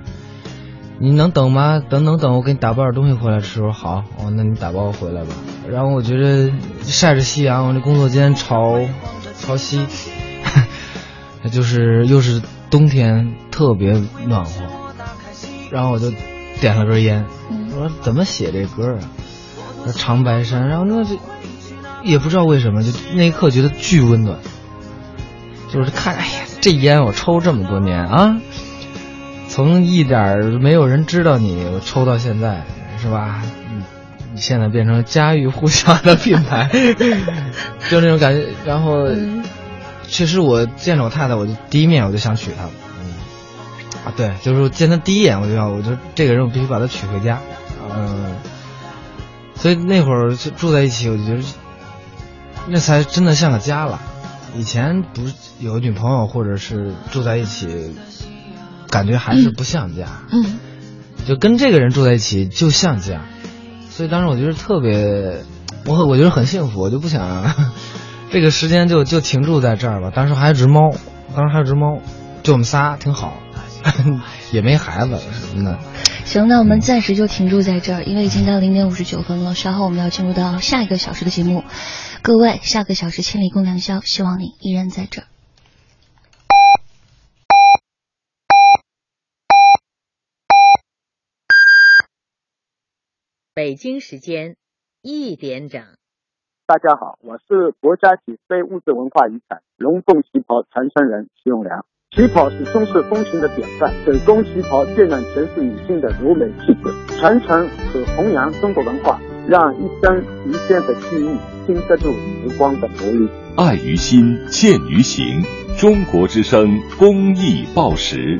Speaker 3: 你能等吗？等等等，我给你打包点东西回来吃。我说好，哦，那你打包回来吧。然后我觉得晒着夕阳，我这工作间朝朝西，*laughs* 就是又是冬天，特别暖和。然后我就点了根烟，我说怎么写这歌啊？长白山，然后那就也不知道为什么，就那一刻觉得巨温暖。就是看，哎呀，这烟我抽这么多年啊，从一点没有人知道你，我抽到现在，是吧？你现在变成家喻户晓的品牌，*laughs* 就那种感觉。然后，其实我见着我太太，我就第一面我就想娶她。嗯，啊，对，就是见她第一眼我就要，我就这个人我必须把她娶回家。嗯。所以那会儿就住在一起，我觉得那才真的像个家了。以前不是有女朋友或者是住在一起，感觉还是不像家。
Speaker 1: 嗯，
Speaker 3: 就跟这个人住在一起就像家。所以当时我觉得特别，我我觉得很幸福，我就不想 *laughs* 这个时间就就停住在这儿吧。当时还有只猫，当时还有只猫，就我们仨挺好，*laughs* 也没孩子什么的。
Speaker 1: 行，那我们暂时就停住在这儿，因为已经到零点五十九分了。稍后我们要进入到下一个小时的节目。各位，下个小时千里共良宵，希望你依然在这儿。
Speaker 6: 北京时间一点整。
Speaker 7: 大家好，我是国家级非物质文化遗产龙凤旗袍传承人徐永良。旗袍是中式风情的典范，整工旗袍渲染全是女性的柔美气质，传承和弘扬中国文化，让一生一线的记忆经得住时光的磨砺。
Speaker 8: 爱于心，见于行。中国之声公益报时。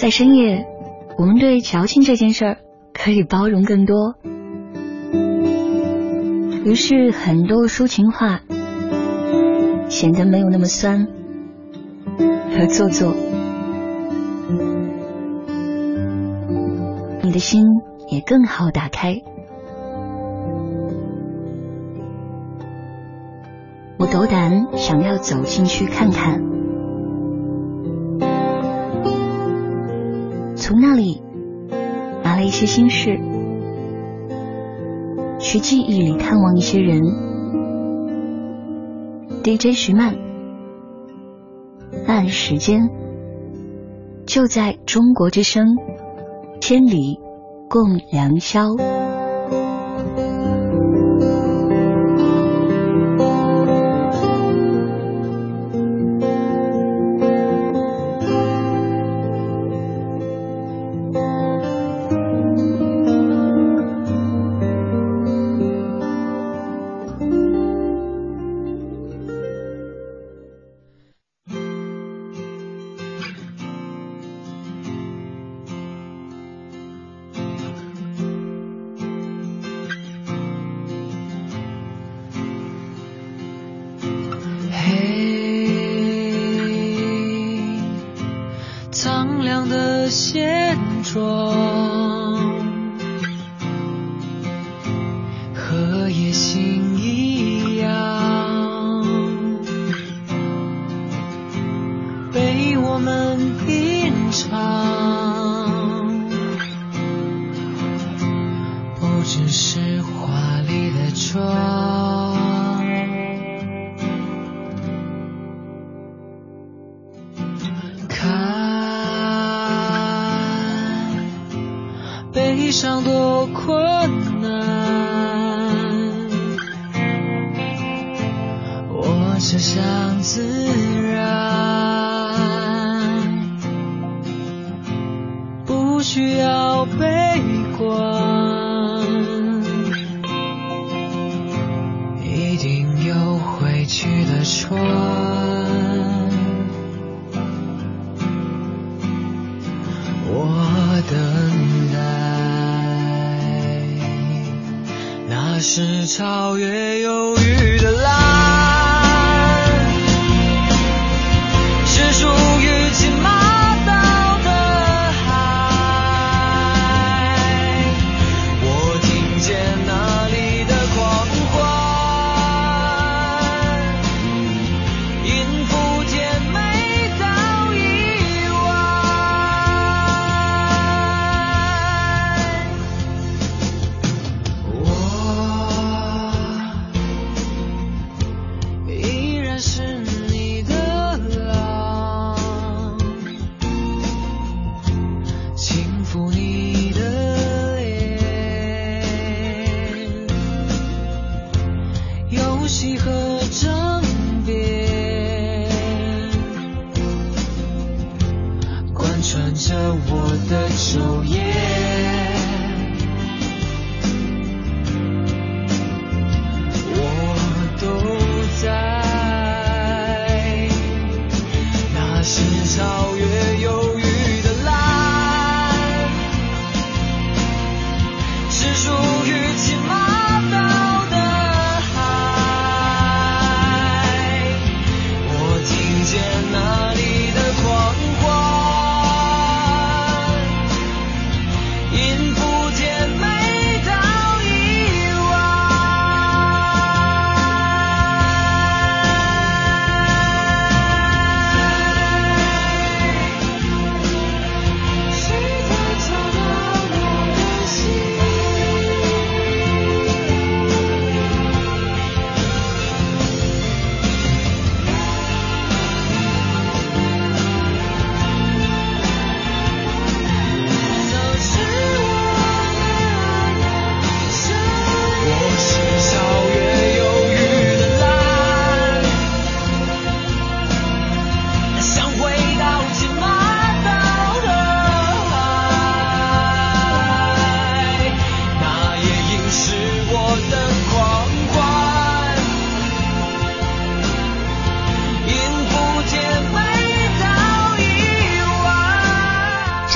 Speaker 1: 在深夜，我们对矫情这件事儿可以包容更多。于是，很多抒情话
Speaker 4: 显得没有那么酸和做作，你的心也更好打开。我斗胆想要走进去看看，从那里拿了一些心事，去记忆里探望一些人。DJ 徐曼，按时间就在中国之声，千里共良宵。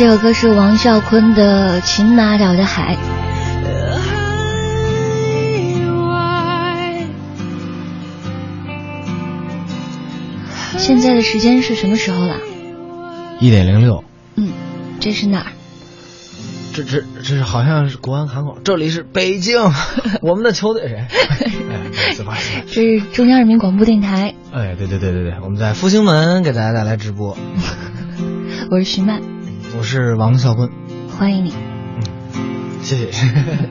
Speaker 4: 这首歌是王啸坤的《秦马岛的海》。
Speaker 1: 现在的时间是什么时候了？
Speaker 3: 一点零六。
Speaker 1: 嗯，这是哪儿？
Speaker 3: 这这这是好像是国安喊口，这里是北京，*laughs* 我们的球队谁？*laughs* 哎，不好意思，不好意思。
Speaker 1: 这是中央人民广播电台。
Speaker 3: 哎，对对对对对，我们在复兴门给大家带来直播。*laughs*
Speaker 1: 我是徐曼，
Speaker 3: 我是王啸坤，
Speaker 1: 欢迎你。
Speaker 3: 谢谢。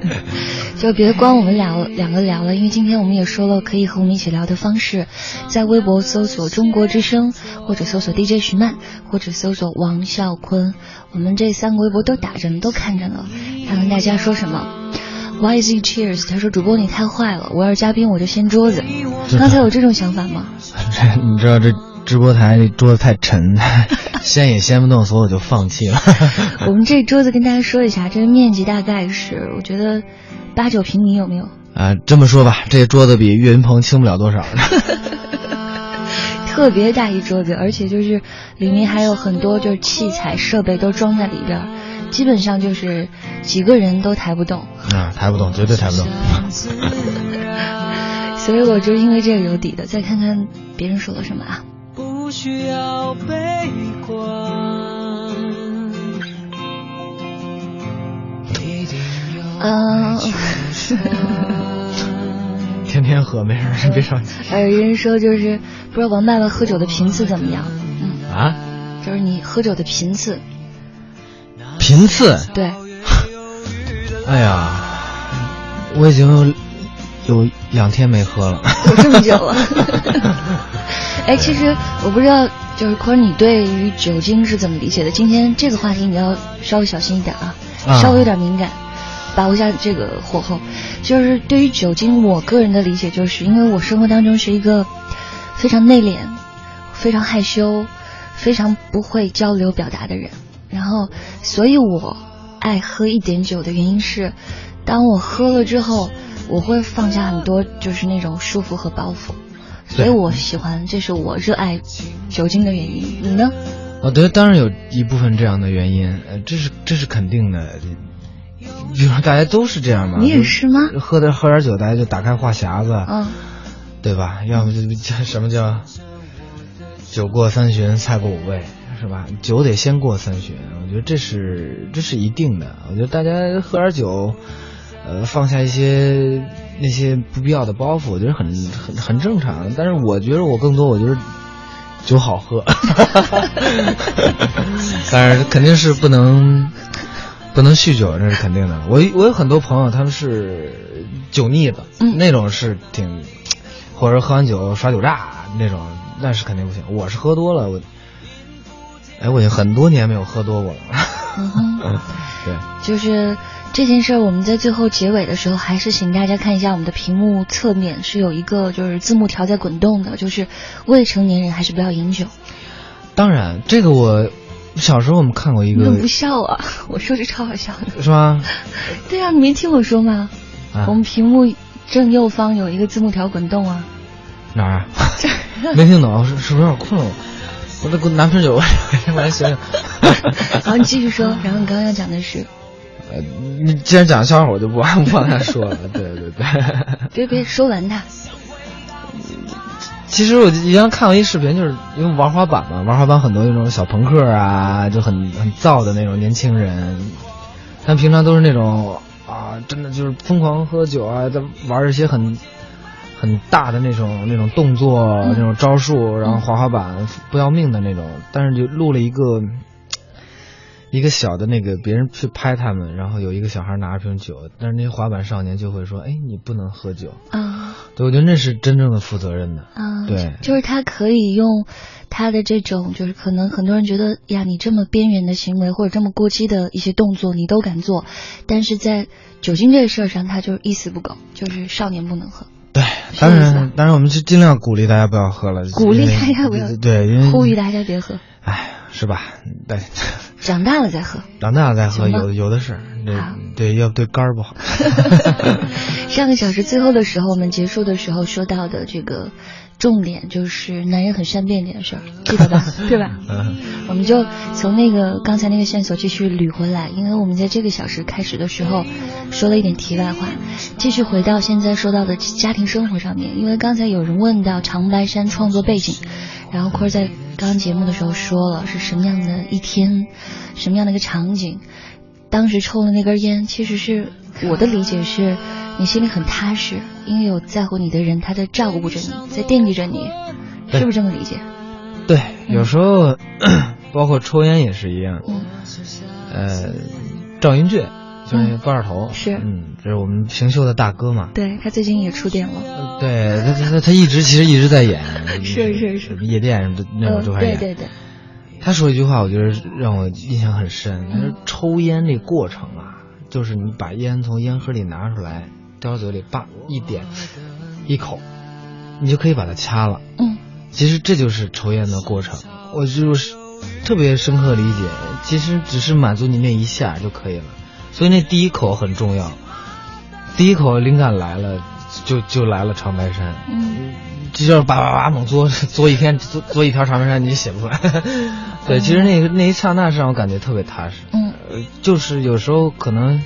Speaker 3: *laughs*
Speaker 1: 就别光我们俩两个聊了，因为今天我们也说了可以和我们一起聊的方式，在微博搜索“中国之声”或者搜索 DJ 徐曼，或者搜索王啸坤，我们这三个微博都打着呢，都看着呢，他跟大家说什么。YZ Cheers，他说主播你太坏了，我要是嘉宾我就掀桌子。刚才有这种想法吗？*laughs*
Speaker 3: 你知道这直播台桌子太沉，*laughs* 掀也掀不动，所以我就放弃了。*laughs*
Speaker 1: 我们这桌子跟大家说一下，这个面积大概是我觉得八九平米有没有？
Speaker 3: 啊，这么说吧，这桌子比岳云鹏轻不了多少。*laughs*
Speaker 1: 特别大一桌子，而且就是里面还有很多就是器材设备都装在里边，基本上就是几个人都抬不动。
Speaker 3: 啊，抬不动，绝对抬不动。
Speaker 1: 所以我就因为这个有底的。再看看别人说了什么啊？
Speaker 5: 不需要悲观。
Speaker 1: 嗯。*laughs*
Speaker 3: 天天喝没事，别着急。
Speaker 1: 还有人说就是不知道王爸爸喝酒的频次怎么样？
Speaker 3: 嗯啊，
Speaker 1: 就是你喝酒的频次。
Speaker 3: 频次？
Speaker 1: 对。
Speaker 3: 哎呀，我已经有两天没喝了。*laughs*
Speaker 1: 有这么久了？*laughs* 哎，其实我不知道，就是坤儿，你对于酒精是怎么理解的？今天这个话题你要稍微小心一点啊，稍微有点敏感。把握一下这个火候，就是对于酒精，我个人的理解就是，因为我生活当中是一个非常内敛、非常害羞、非常不会交流表达的人，然后，所以我爱喝一点酒的原因是，当我喝了之后，我会放下很多就是那种束缚和包袱，所以我喜欢，这是我热爱酒精的原因。你呢？
Speaker 3: 我觉得当然有一部分这样的原因，呃，这是这是肯定的。比如说大家都是这样嘛，
Speaker 1: 你也是吗？
Speaker 3: 喝点喝点酒，大家就打开话匣子，
Speaker 1: 嗯，
Speaker 3: 对吧？要么就叫什么叫酒过三巡，菜过五味，是吧？酒得先过三巡，我觉得这是这是一定的。我觉得大家喝点酒，呃，放下一些那些不必要的包袱，我觉得很很很正常。但是我觉得我更多，我觉得酒好喝，*laughs* 但是肯定是不能。不能酗酒，那是肯定的。我我有很多朋友，他们是酒腻子，那种是挺，或者喝完酒耍酒诈那种，那是肯定不行。我是喝多了，我，哎，我已经很多年没有喝多过了。*laughs*
Speaker 1: 嗯，
Speaker 3: 对，
Speaker 1: 就是这件事儿，我们在最后结尾的时候，还是请大家看一下我们的屏幕侧面是有一个就是字幕条在滚动的，就是未成年人还是不要饮酒。
Speaker 3: 当然，这个我。小时候我们看过一个，
Speaker 1: 你怎么不笑啊？我说是超好笑的，
Speaker 3: 是吗？
Speaker 1: 对啊，你没听我说吗？我们屏幕正右方有一个字幕条滚动啊。
Speaker 3: 哪儿？*laughs* 没听懂，是是不是有点困了？我得给我拿瓶酒，我来醒醒。
Speaker 1: 好，你继续说。然后你刚刚要讲的是，
Speaker 3: 呃，你既然讲笑话，我就不不往下说了。对对对。*laughs*
Speaker 1: 别别说完它。
Speaker 3: 其实我以前看过一视频，就是因为玩滑板嘛，玩滑板很多那种小朋克啊，就很很燥的那种年轻人，他平常都是那种啊，真的就是疯狂喝酒啊，在玩一些很很大的那种那种动作、那种招数，然后滑滑板不要命的那种，但是就录了一个。一个小的那个别人去拍他们，然后有一个小孩拿着瓶酒，但是那些滑板少年就会说：“哎，你不能喝酒
Speaker 1: 啊！”
Speaker 3: 对，我觉得那是真正的负责任的
Speaker 1: 啊。
Speaker 3: 对，
Speaker 1: 就是他可以用他的这种，就是可能很多人觉得呀，你这么边缘的行为或者这么过激的一些动作，你都敢做，但是在酒精这个事儿上，他就是一丝不苟，就是少年不能喝。
Speaker 3: 对，当然，当然，我们是尽量鼓励大家不要喝了，
Speaker 1: 鼓励大家不要，
Speaker 3: 对，因为
Speaker 1: 呼吁大家别喝。
Speaker 3: 哎。是吧？对，*laughs*
Speaker 1: 长大了再喝，
Speaker 3: 长大了再喝，有有的是。对，要对肝儿不好。*laughs* *laughs*
Speaker 1: 上个小时最后的时候，我们结束的时候说到的这个重点就是男人很善变这件事儿，记得吧？*laughs* 对吧？我们就从那个刚才那个线索继续捋回来，因为我们在这个小时开始的时候说了一点题外话，继续回到现在说到的家庭生活上面。因为刚才有人问到长白山创作背景，然后坤儿在刚刚节目的时候说了是什么样的一天，什么样的一个场景。当时抽的那根烟，其实是我的理解是。你心里很踏实，因为有在乎你的人，他在照顾着你，在惦记着你，是不是这么理解？
Speaker 3: 对，有时候 *clears throat* 包括抽烟也是一样。嗯。呃，赵云俊就是那个高二头，
Speaker 1: 是，
Speaker 3: 嗯，这是我们平秀的大哥嘛。
Speaker 1: 对他最近也出电了。
Speaker 3: 对他，他他他一直其实一直在演。
Speaker 1: 是 *laughs* 是是。
Speaker 3: 夜店什么的那会儿就开始演。
Speaker 1: 对对对。
Speaker 3: 他说一句话，我觉得让我印象很深。他说：“抽烟这过程啊，就是你把烟从烟盒里拿出来。”叼嘴里，叭一点，一口，你就可以把它掐了。
Speaker 1: 嗯，
Speaker 3: 其实这就是抽烟的过程。我就是特别深刻理解，其实只是满足你那一下就可以了。所以那第一口很重要，第一口灵感来了，就就来了长白山。
Speaker 1: 嗯，
Speaker 3: 就是叭叭叭猛嘬嘬一天，嘬嘬一条长白山，你就写不出来。*laughs* 对，其实那个那一刹那是让我感觉特别踏实。
Speaker 1: 嗯，
Speaker 3: 就是有时候可能。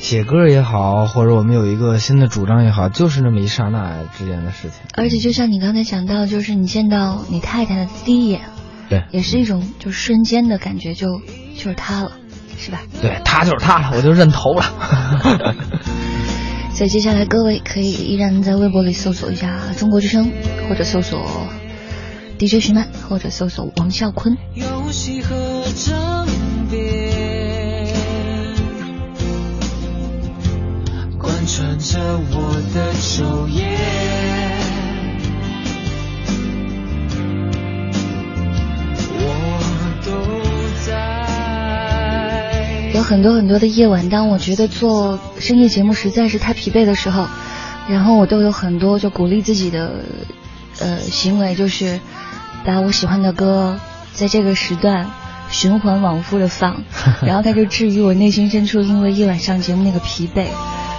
Speaker 3: 写歌也好，或者我们有一个新的主张也好，就是那么一刹那之间的事情。
Speaker 1: 而且就像你刚才讲到，就是你见到你太太的第一眼，
Speaker 3: 对，
Speaker 1: 也是一种就瞬间的感觉，就就是他了，是吧？
Speaker 3: 对他就是他了，我就认头了。*laughs*
Speaker 1: 所以接下来各位可以依然在微博里搜索一下中国之声，或者搜索 DJ 徐曼，或者搜索王啸坤。穿着我的昼夜，我都在。有很多很多的夜晚，当我觉得做深夜节目实在是太疲惫的时候，然后我都有很多就鼓励自己的呃行为，就是把我喜欢的歌在这个时段循环往复的放，*laughs* 然后它就治愈我内心深处因为一晚上节目那个疲惫。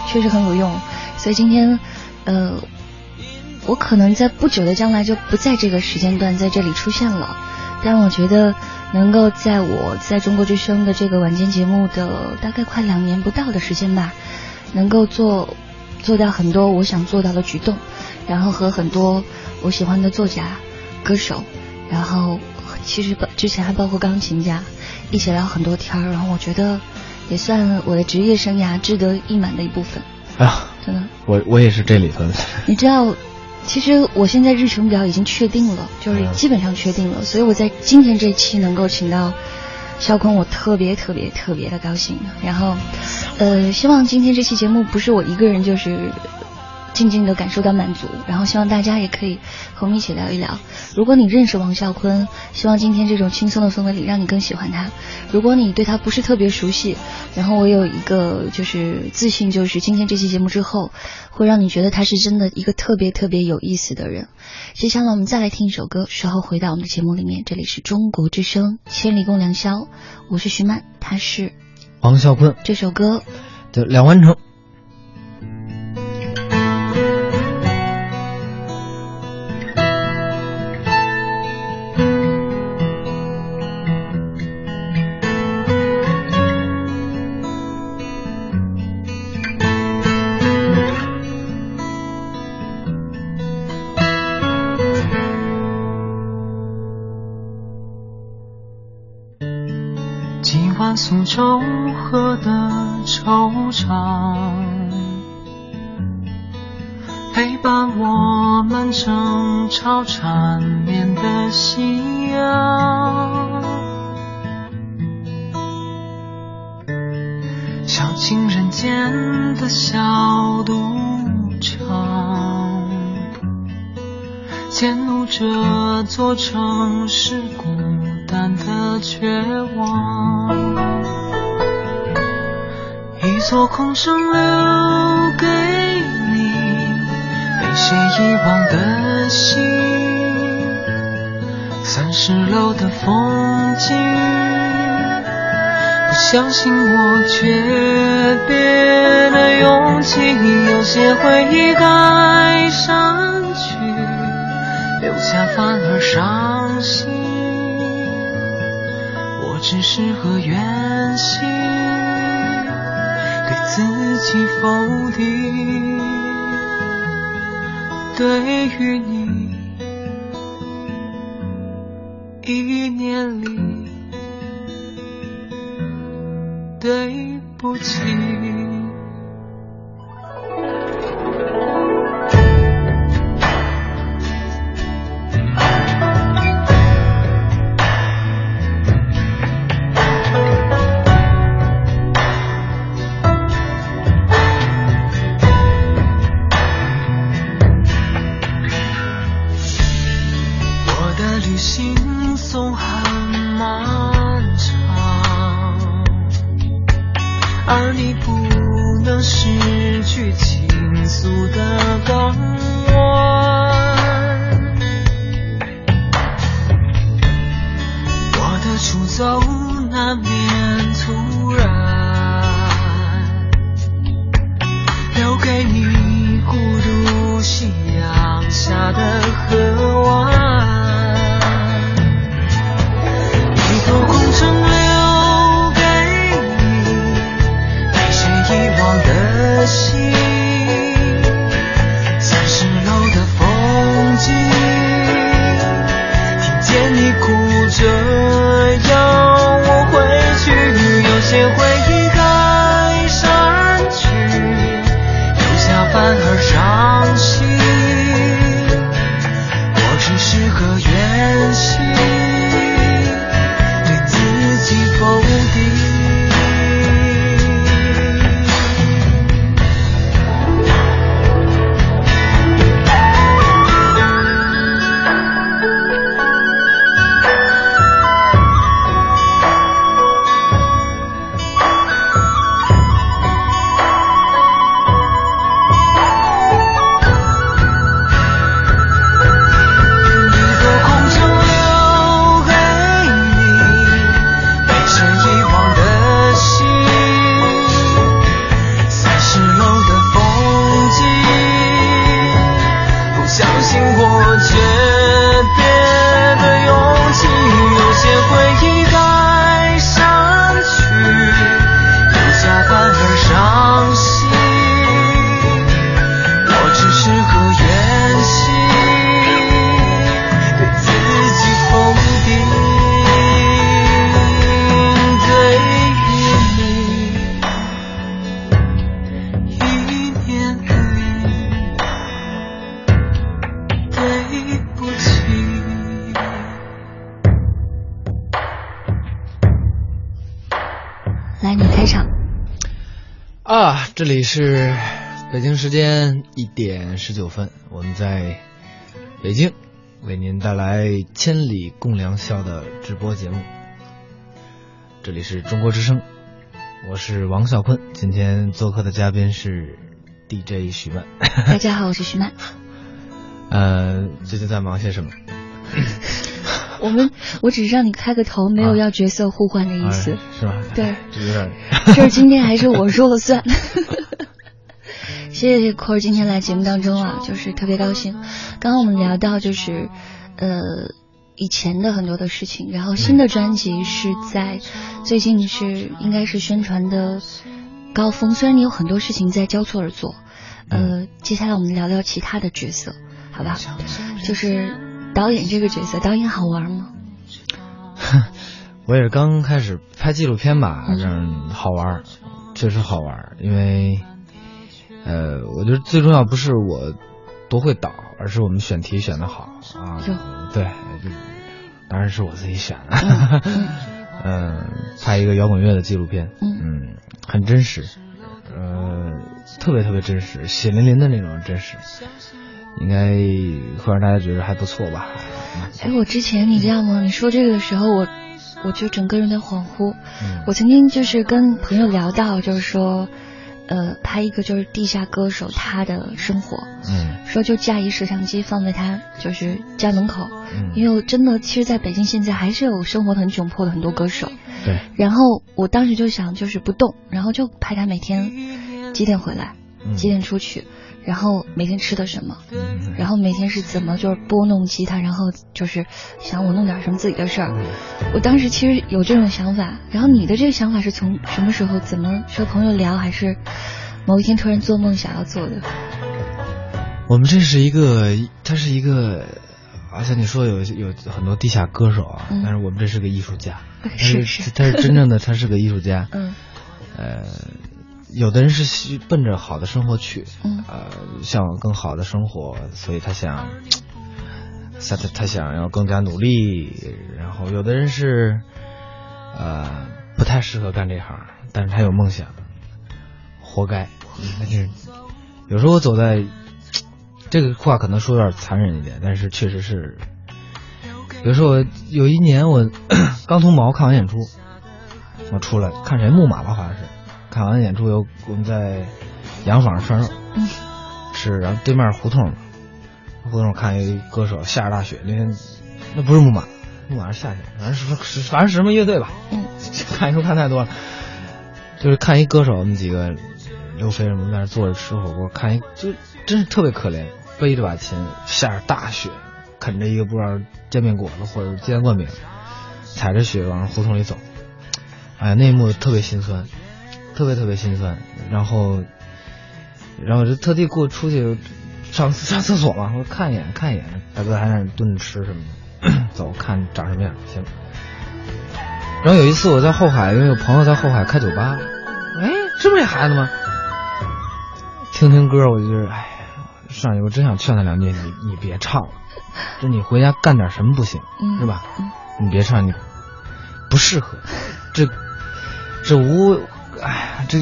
Speaker 1: 确实很有用，所以今天，呃，我可能在不久的将来就不在这个时间段在这里出现了，但我觉得能够在我在中国之声的这个晚间节目的大概快两年不到的时间吧，能够做做到很多我想做到的举动，然后和很多我喜欢的作家、歌手，然后其实之前还包括钢琴家一起聊很多天儿，然后我觉得。也算我的职业生涯志得意满的一部分。
Speaker 3: 哎呀，
Speaker 1: 真的，
Speaker 3: 我我也是这里头的。*laughs*
Speaker 1: 你知道，其实我现在日程表已经确定了，就是基本上确定了，所以我在今天这期能够请到肖坤，我特别特别特别的高兴。然后，呃，希望今天这期节目不是我一个人，就是。静静的感受到满足，然后希望大家也可以和我们一起聊一聊。如果你认识王啸坤，希望今天这种轻松的氛围里让你更喜欢他。如果你对他不是特别熟悉，然后我有一个就是自信，就是今天这期节目之后，会让你觉得他是真的一个特别特别有意思的人。接下来我们再来听一首歌，稍后回到我们的节目里面。这里是中国之声，千里共良宵，我是徐曼，他是
Speaker 3: 王啸坤。
Speaker 1: 这首歌
Speaker 3: 叫《两完成》。
Speaker 4: 回忆该删去，留下反而伤心。我只适合远行，对自己否定。对于你，
Speaker 3: 这里是北京时间一点十九分，我们在北京为您带来《千里共良宵》的直播节目。这里是中国之声，我是王小坤，今天做客的嘉宾是 DJ 徐曼。
Speaker 1: 大家好，我是徐曼。
Speaker 3: 呃，最近在忙些什么？*laughs*
Speaker 1: 我们我只是让你开个头，没有要角色互换的意思。
Speaker 3: 哎是吧？
Speaker 1: 对。就是今天还是我说了算。*laughs* 谢谢坤儿今天来节目当中啊，就是特别高兴。刚刚我们聊到就是呃以前的很多的事情，然后新的专辑是在最近是应该是宣传的高峰，虽然你有很多事情在交错而做。呃，接下来我们聊聊其他的角色，好吧？就是导演这个角色，导演好玩吗？*laughs*
Speaker 3: 我也是刚开始拍纪录片吧，
Speaker 1: 嗯
Speaker 3: 这样好玩儿，确实好玩儿。因为，呃，我觉得最重要不是我多会导，而是我们选题选的好啊。对，就当然是我自己选的。
Speaker 1: 嗯 *laughs* 嗯
Speaker 3: 嗯，拍一个摇滚乐的纪录片，
Speaker 1: 嗯
Speaker 3: 嗯，很真实，呃，特别特别真实，血淋淋的那种真实，应该会让大家觉得还不错吧。
Speaker 1: 哎，我之前你知道吗？你说这个的时候，我我就整个人在恍惚。
Speaker 3: 嗯
Speaker 1: 我曾经就是跟朋友聊到，就是说，呃，拍一个就是地下歌手他的生活，
Speaker 3: 嗯
Speaker 1: 说就架一摄像机放在他就是家门口，
Speaker 3: 嗯，
Speaker 1: 因为我真的其实，在北京现在还是有生活很窘迫的很多歌手。
Speaker 3: 对，
Speaker 1: 然后我当时就想，就是不动，然后就拍他每天几点回来，
Speaker 3: 嗯
Speaker 1: 几点出去，然后每天吃的什么，
Speaker 3: 嗯。
Speaker 1: 然后每天是怎么就是拨弄吉他，然后就是想我弄点什么自己的事儿。我当时其实有这种想法，然后你的这个想法是从什么时候，怎么和朋友聊，还是某一天突然做梦想要做的？
Speaker 3: 我们这是一个，他是一个，而且你说有有很多地下歌手啊，
Speaker 1: 嗯。
Speaker 3: 但是我们这是个艺术家，*laughs*
Speaker 1: 是
Speaker 3: 是他是真正的他是个艺术家，*laughs*
Speaker 1: 嗯。
Speaker 3: 呃，有的人是奔着好的生活去，
Speaker 1: 嗯。
Speaker 3: 呃，向往更好的生活，所以他想，他他他想要更加努力，然后有的人是，呃，不太适合干这行，但是他有梦想，活该，那就是有时候我走在，这个话可能说有点残忍一点，但是确实是，比如说我有一年我 *coughs* 刚从毛看完演出，我出来看谁木马吧，好像是，看完演出有我们在洋坊涮肉，
Speaker 1: 嗯。
Speaker 3: 是然后对面胡同，胡同看一歌手下着大雪，那天那不是木马，木马是夏天，反正是是反正是什么乐队吧，
Speaker 1: 嗯，*laughs*
Speaker 3: 看演出看太多了，就是看一歌手，我们几个刘飞什么在那坐着吃火锅，看一就真是特别可怜，背着把琴，下着大雪，啃着一个不知道煎饼果子或者鸡蛋灌饼，踩着雪往胡同里走，哎呀，那一幕特别心酸，特别特别心酸。然后，然后我就特地过出去上上厕所嘛，我看一眼看一眼，大哥还在那儿蹲着吃什么的，*coughs* 走看长什么样行。然后有一次我在后海，因为有朋友在后海开酒吧，哎，这不是这孩子吗？听听歌，我就是哎，上去我真想劝他两句，你你别唱了，这你回家干点什么不行，
Speaker 1: 嗯
Speaker 3: 是吧？
Speaker 1: 嗯
Speaker 3: 你别唱，你不适合，这这无，哎呀，这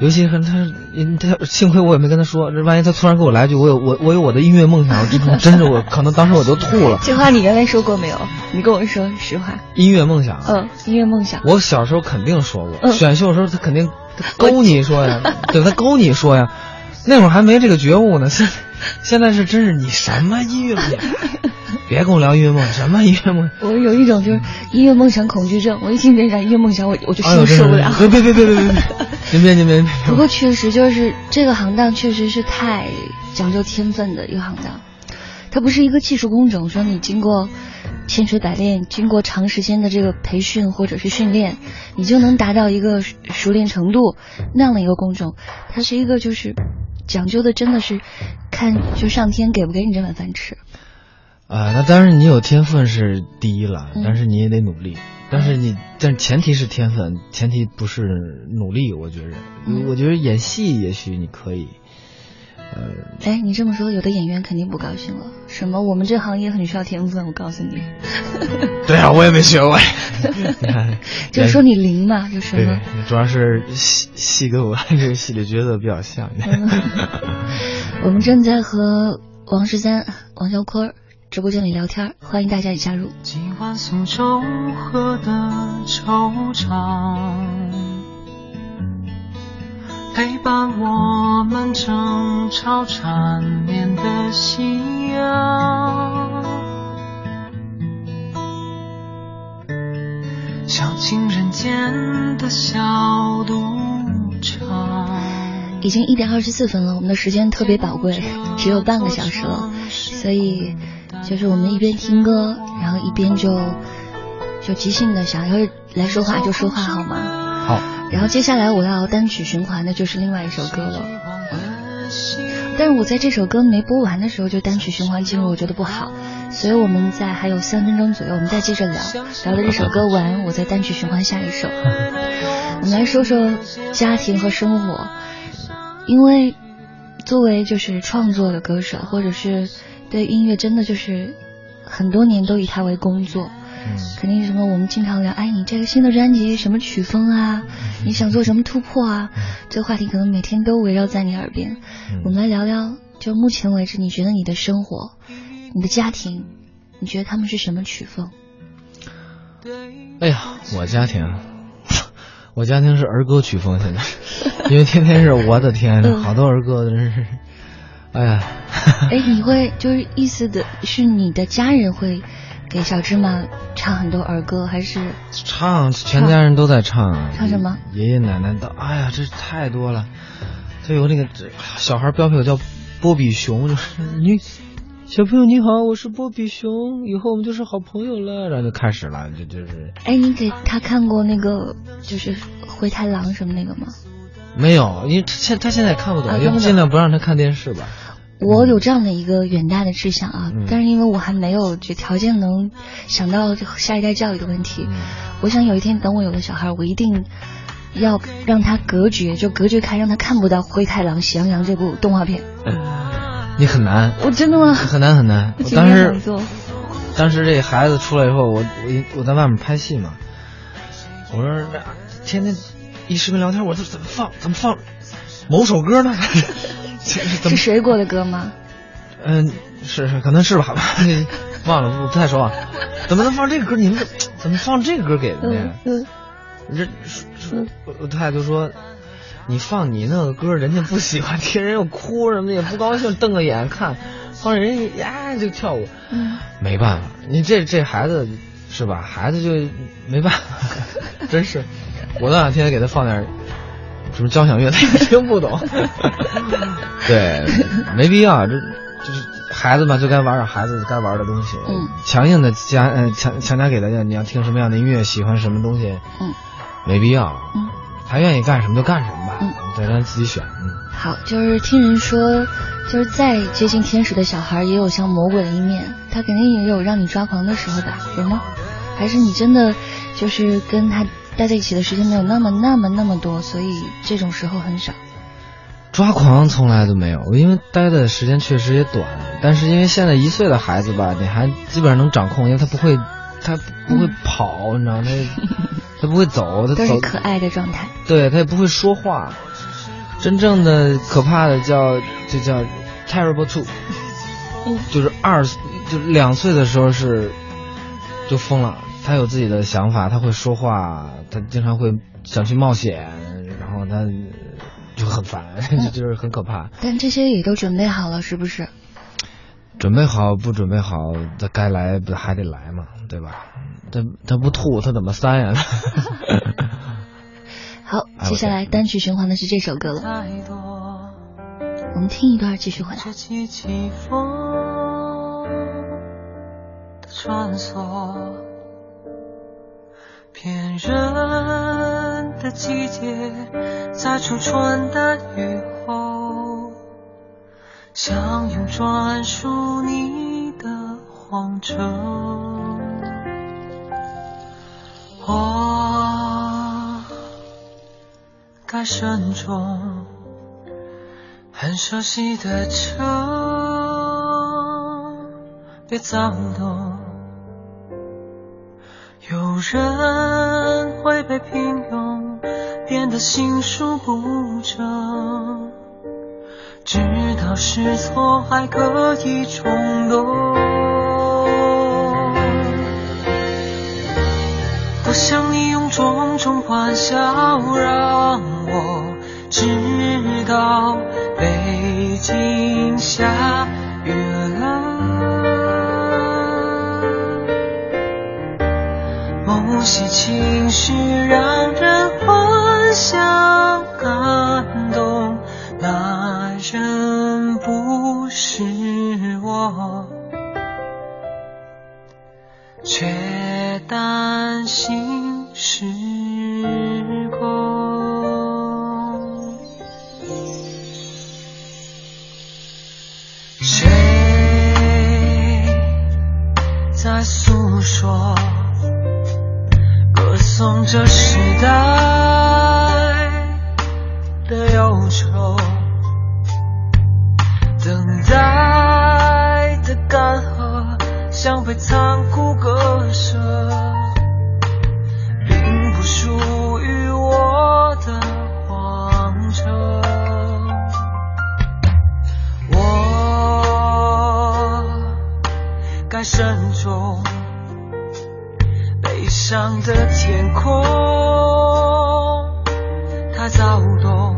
Speaker 3: 尤其是他他幸亏我也没跟他说，这万一他突然给我来一句，我有我我有我的音乐梦想，我真的真是我可能当时我都吐了。
Speaker 1: 这话你原来说过没有？你跟我说实话。
Speaker 3: 音乐梦想，
Speaker 1: 嗯，音乐梦想。
Speaker 3: 我小时候肯定说过，
Speaker 1: 嗯
Speaker 3: 选秀的时候他肯定他勾你说呀，*laughs* 对，他勾你说呀，那会儿还没这个觉悟呢，现 *laughs* 现在是真是你什么音乐梦想，*laughs* 别跟我聊音乐梦想，什么音乐梦想。
Speaker 1: 我有一种就是音乐梦想恐惧症，我一听人家音乐梦想，我我就心受不了。
Speaker 3: 别别别别别别别，您别您 *laughs* 别。
Speaker 1: 不过确实就是这个行当确实是太讲究天分的一个行当，它不是一个技术工种，说你经过千锤百炼，经过长时间的这个培训或者是训练，你就能达到一个熟熟练程度那样的一个工种，它是一个就是讲究的真的是看就上天给不给你这碗饭吃。
Speaker 3: 啊、那当然你有天分是第一了，
Speaker 1: 嗯
Speaker 3: 但是你也得努力。但是你，但前提是天分，前提不是努力。我觉着，
Speaker 1: 嗯
Speaker 3: 我觉得演戏也许你可以，呃，
Speaker 1: 哎，你这么说，有的演员肯定不高兴了。什么？我们这行业很需要天分，我告诉你。*laughs*
Speaker 3: 对啊，我也没学过。*laughs*
Speaker 1: 就是说你灵嘛，就是
Speaker 3: 对主要是戏戏跟我这个戏里角色比较像。*laughs*
Speaker 1: 我们正在和王十三、王小坤直播间里聊天，欢迎大家一起加入。
Speaker 4: 今晚苏州河的惆怅，陪伴我们争吵缠绵的夕阳。小情人间的小赌场。
Speaker 1: 已经一点二十四分了，我们的时间特别宝贵，只有半个小时了，所以就是我们一边听歌，然后一边就就即兴的想要来说话就说话，好吗？
Speaker 3: 好，
Speaker 1: 然后接下来我要单曲循环的就是另外一首歌了。但是我在这首歌没播完的时候就单曲循环进入，我觉得不好，所以我们在还有三分钟左右，我们再接着聊，聊了这首歌完，我再单曲循环下一首。我们来说说家庭和生活，因为作为就是创作的歌手，或者是对音乐真的就是很多年都以它为工作。
Speaker 3: 嗯
Speaker 1: 肯定什么，我们经常聊，哎，你这个新的专辑什么曲风啊？你想做什么突破啊？这个话题可能每天都围绕在你耳边。
Speaker 3: 嗯
Speaker 1: 我们来聊聊，就目前为止，你觉得你的生活、你的家庭，你觉得他们是什么曲风？
Speaker 3: 哎呀，我家庭，*laughs* 我家庭是儿歌曲风，现在，*laughs* 因为天天是我的天，
Speaker 1: 嗯
Speaker 3: 好多儿歌真是，哎呀，*laughs*
Speaker 1: 哎，你会就是意思的是你的家人会给小芝麻唱很多儿歌，还是
Speaker 3: 唱，全家人都在唱，
Speaker 1: 唱什么？
Speaker 3: 爷爷奶奶的，哎呀，这太多了，他有那个小孩标配叫波比熊，就是你小朋友你好，我是波比熊，以后我们就是好朋友了，然后就开始了，就就是
Speaker 1: 哎，你给他看过那个就是灰太狼什么那个吗？
Speaker 3: 没有，因为他现他现在看不懂，
Speaker 1: 要不
Speaker 3: 尽量不让他看电视吧。
Speaker 1: 我有这样的一个远大的志向啊，
Speaker 3: 嗯
Speaker 1: 但是因为我还没有这条件能想到下一代教育的问题，
Speaker 3: 嗯
Speaker 1: 我想有一天等我有了小孩，我一定要让他隔绝，就隔绝开，让他看不到《灰太狼》《喜羊羊》这部动画片。
Speaker 3: 你很难，
Speaker 1: 我真的吗？
Speaker 3: 很难很难。
Speaker 1: 我
Speaker 3: 我当时。当时这孩子出来以后，我我我在外面拍戏嘛，我说那天天一视频聊天，我说怎么放怎么放某首歌呢？这 *laughs* 是怎么
Speaker 1: 是谁过的歌吗？
Speaker 3: 嗯，是是，可能是吧，*laughs* 忘了，不太熟啊。怎么能放这个歌？你们怎么放这个歌给的呢
Speaker 1: 嗯？嗯，
Speaker 3: 这说我我太太就说，你放你那个歌，人家不喜欢听，人又哭什么的，也不高兴，瞪个眼看，放着人家呀就跳舞，
Speaker 1: 嗯，
Speaker 3: 没办法，你这这孩子是吧？孩子就没办法，*laughs* 真是，我那两天给他放点什么交响乐，他 *laughs* 也听不懂。*laughs* 对，没必要，这就是孩子嘛，就该玩点孩子该玩的东西。
Speaker 1: 嗯，
Speaker 3: 强硬的加呃强强加给大家，你要听什么样的音乐，喜欢什么东西，
Speaker 1: 嗯，
Speaker 3: 没必要。
Speaker 1: 嗯，
Speaker 3: 他愿意干什么就干什么吧，
Speaker 1: 嗯，
Speaker 3: 对，让他自己选。嗯，
Speaker 1: 好，就是听人说，就是再接近天使的小孩，也有像魔鬼的一面，他肯定也有让你抓狂的时候吧？有吗？还是你真的就是跟他待在一起的时间没有那么那么那么多，所以这种时候很少。
Speaker 3: 抓狂从来都没有，因为待的时间确实也短，但是因为现在一岁的孩子吧，你还基本上能掌控，因为他不会，他不会跑，你知道吗？他他不会走，他走
Speaker 1: 都是可爱的状态。
Speaker 3: 对他也不会说话。真正的可怕的叫就叫 terrible two，
Speaker 1: 嗯 *laughs*
Speaker 3: 就是二就两岁的时候是就疯了，他有自己的想法，他会说话，他经常会想去冒险，然后他就很烦，就 *laughs* 就是很可怕。
Speaker 1: 但这些也都准备好了，是不是？
Speaker 3: 准备好不准备好，他该来不还得来嘛，对吧？他他不吐，他怎么塞呀？*laughs*
Speaker 1: 好，
Speaker 3: 哎
Speaker 1: 接下来单曲循环的是这首歌了，
Speaker 4: 太多，
Speaker 1: 我们听一段，继续回来。
Speaker 4: 这起起风的穿梭，骗人的季节，在初春的雨后，相拥专属你的荒丘。我该慎重。很熟悉的车，别躁动。有人会被平庸变得心术不正，知道是错还可以冲动。我想你用种种欢笑让我知道北京下雨了。些情绪让人幻想感动，那人不是我。却担心失控。谁在诉说，送这时代的忧愁？等待的干涸，像被残酷割舍，并不属于我的荒城。我该慎重，上的天空它躁动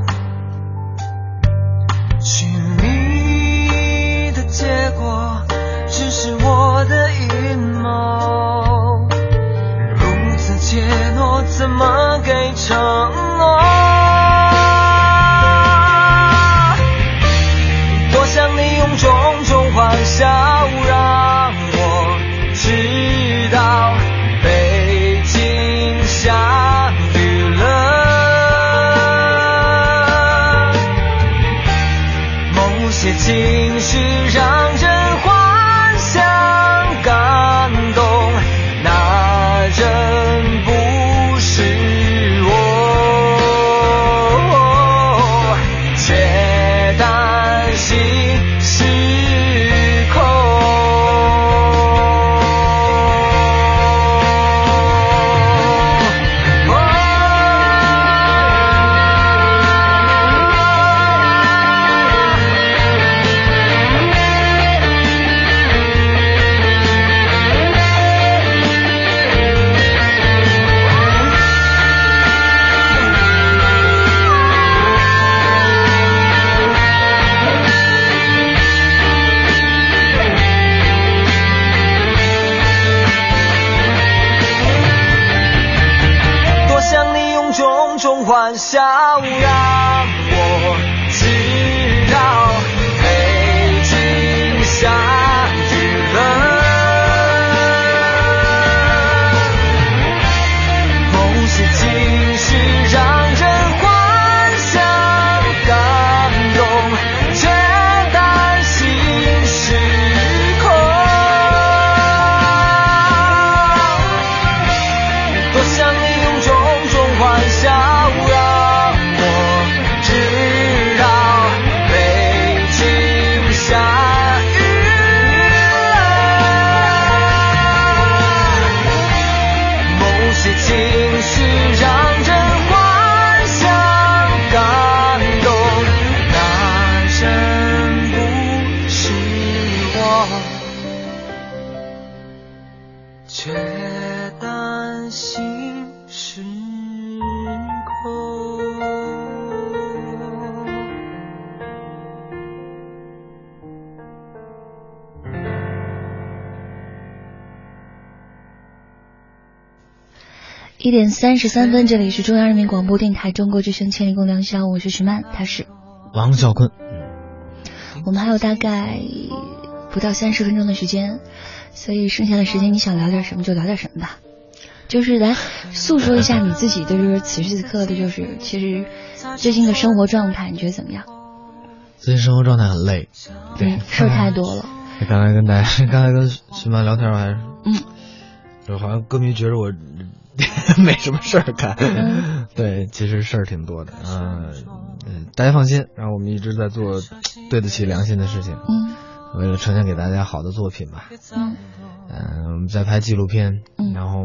Speaker 4: 寻觅的结果只是我的阴谋。如此怯懦怎么给承诺？多想你用种种幻想让我知一起
Speaker 1: 一点三十三分，这里是中央人民广播电台中国之声《千里共良宵》，我是徐曼，他是。
Speaker 3: 王啸坤，
Speaker 1: 我们还有大概不到三十分钟的时间，所以剩下的时间你想聊点什么就聊点什么吧，就是来诉说一下你自己的就是此时此刻的，就是其实最近的生活状态，你觉得怎么样？
Speaker 3: 最近生活状态很累，对，
Speaker 1: 嗯，事儿太多了。
Speaker 3: 刚才跟大家，刚才跟徐曼聊天，我还是，
Speaker 1: 嗯，
Speaker 3: 就好像歌迷觉得我 *laughs* 没什么事儿干，
Speaker 1: 嗯。*laughs*
Speaker 3: 对，其实事儿挺多的，嗯、嗯，大家放心，然后我们一直在做对得起良心的事情，
Speaker 1: 嗯
Speaker 3: 为了呈现给大家好的作品吧，
Speaker 1: 嗯。
Speaker 3: 嗯、我们在拍纪录片，
Speaker 1: 嗯
Speaker 3: 然后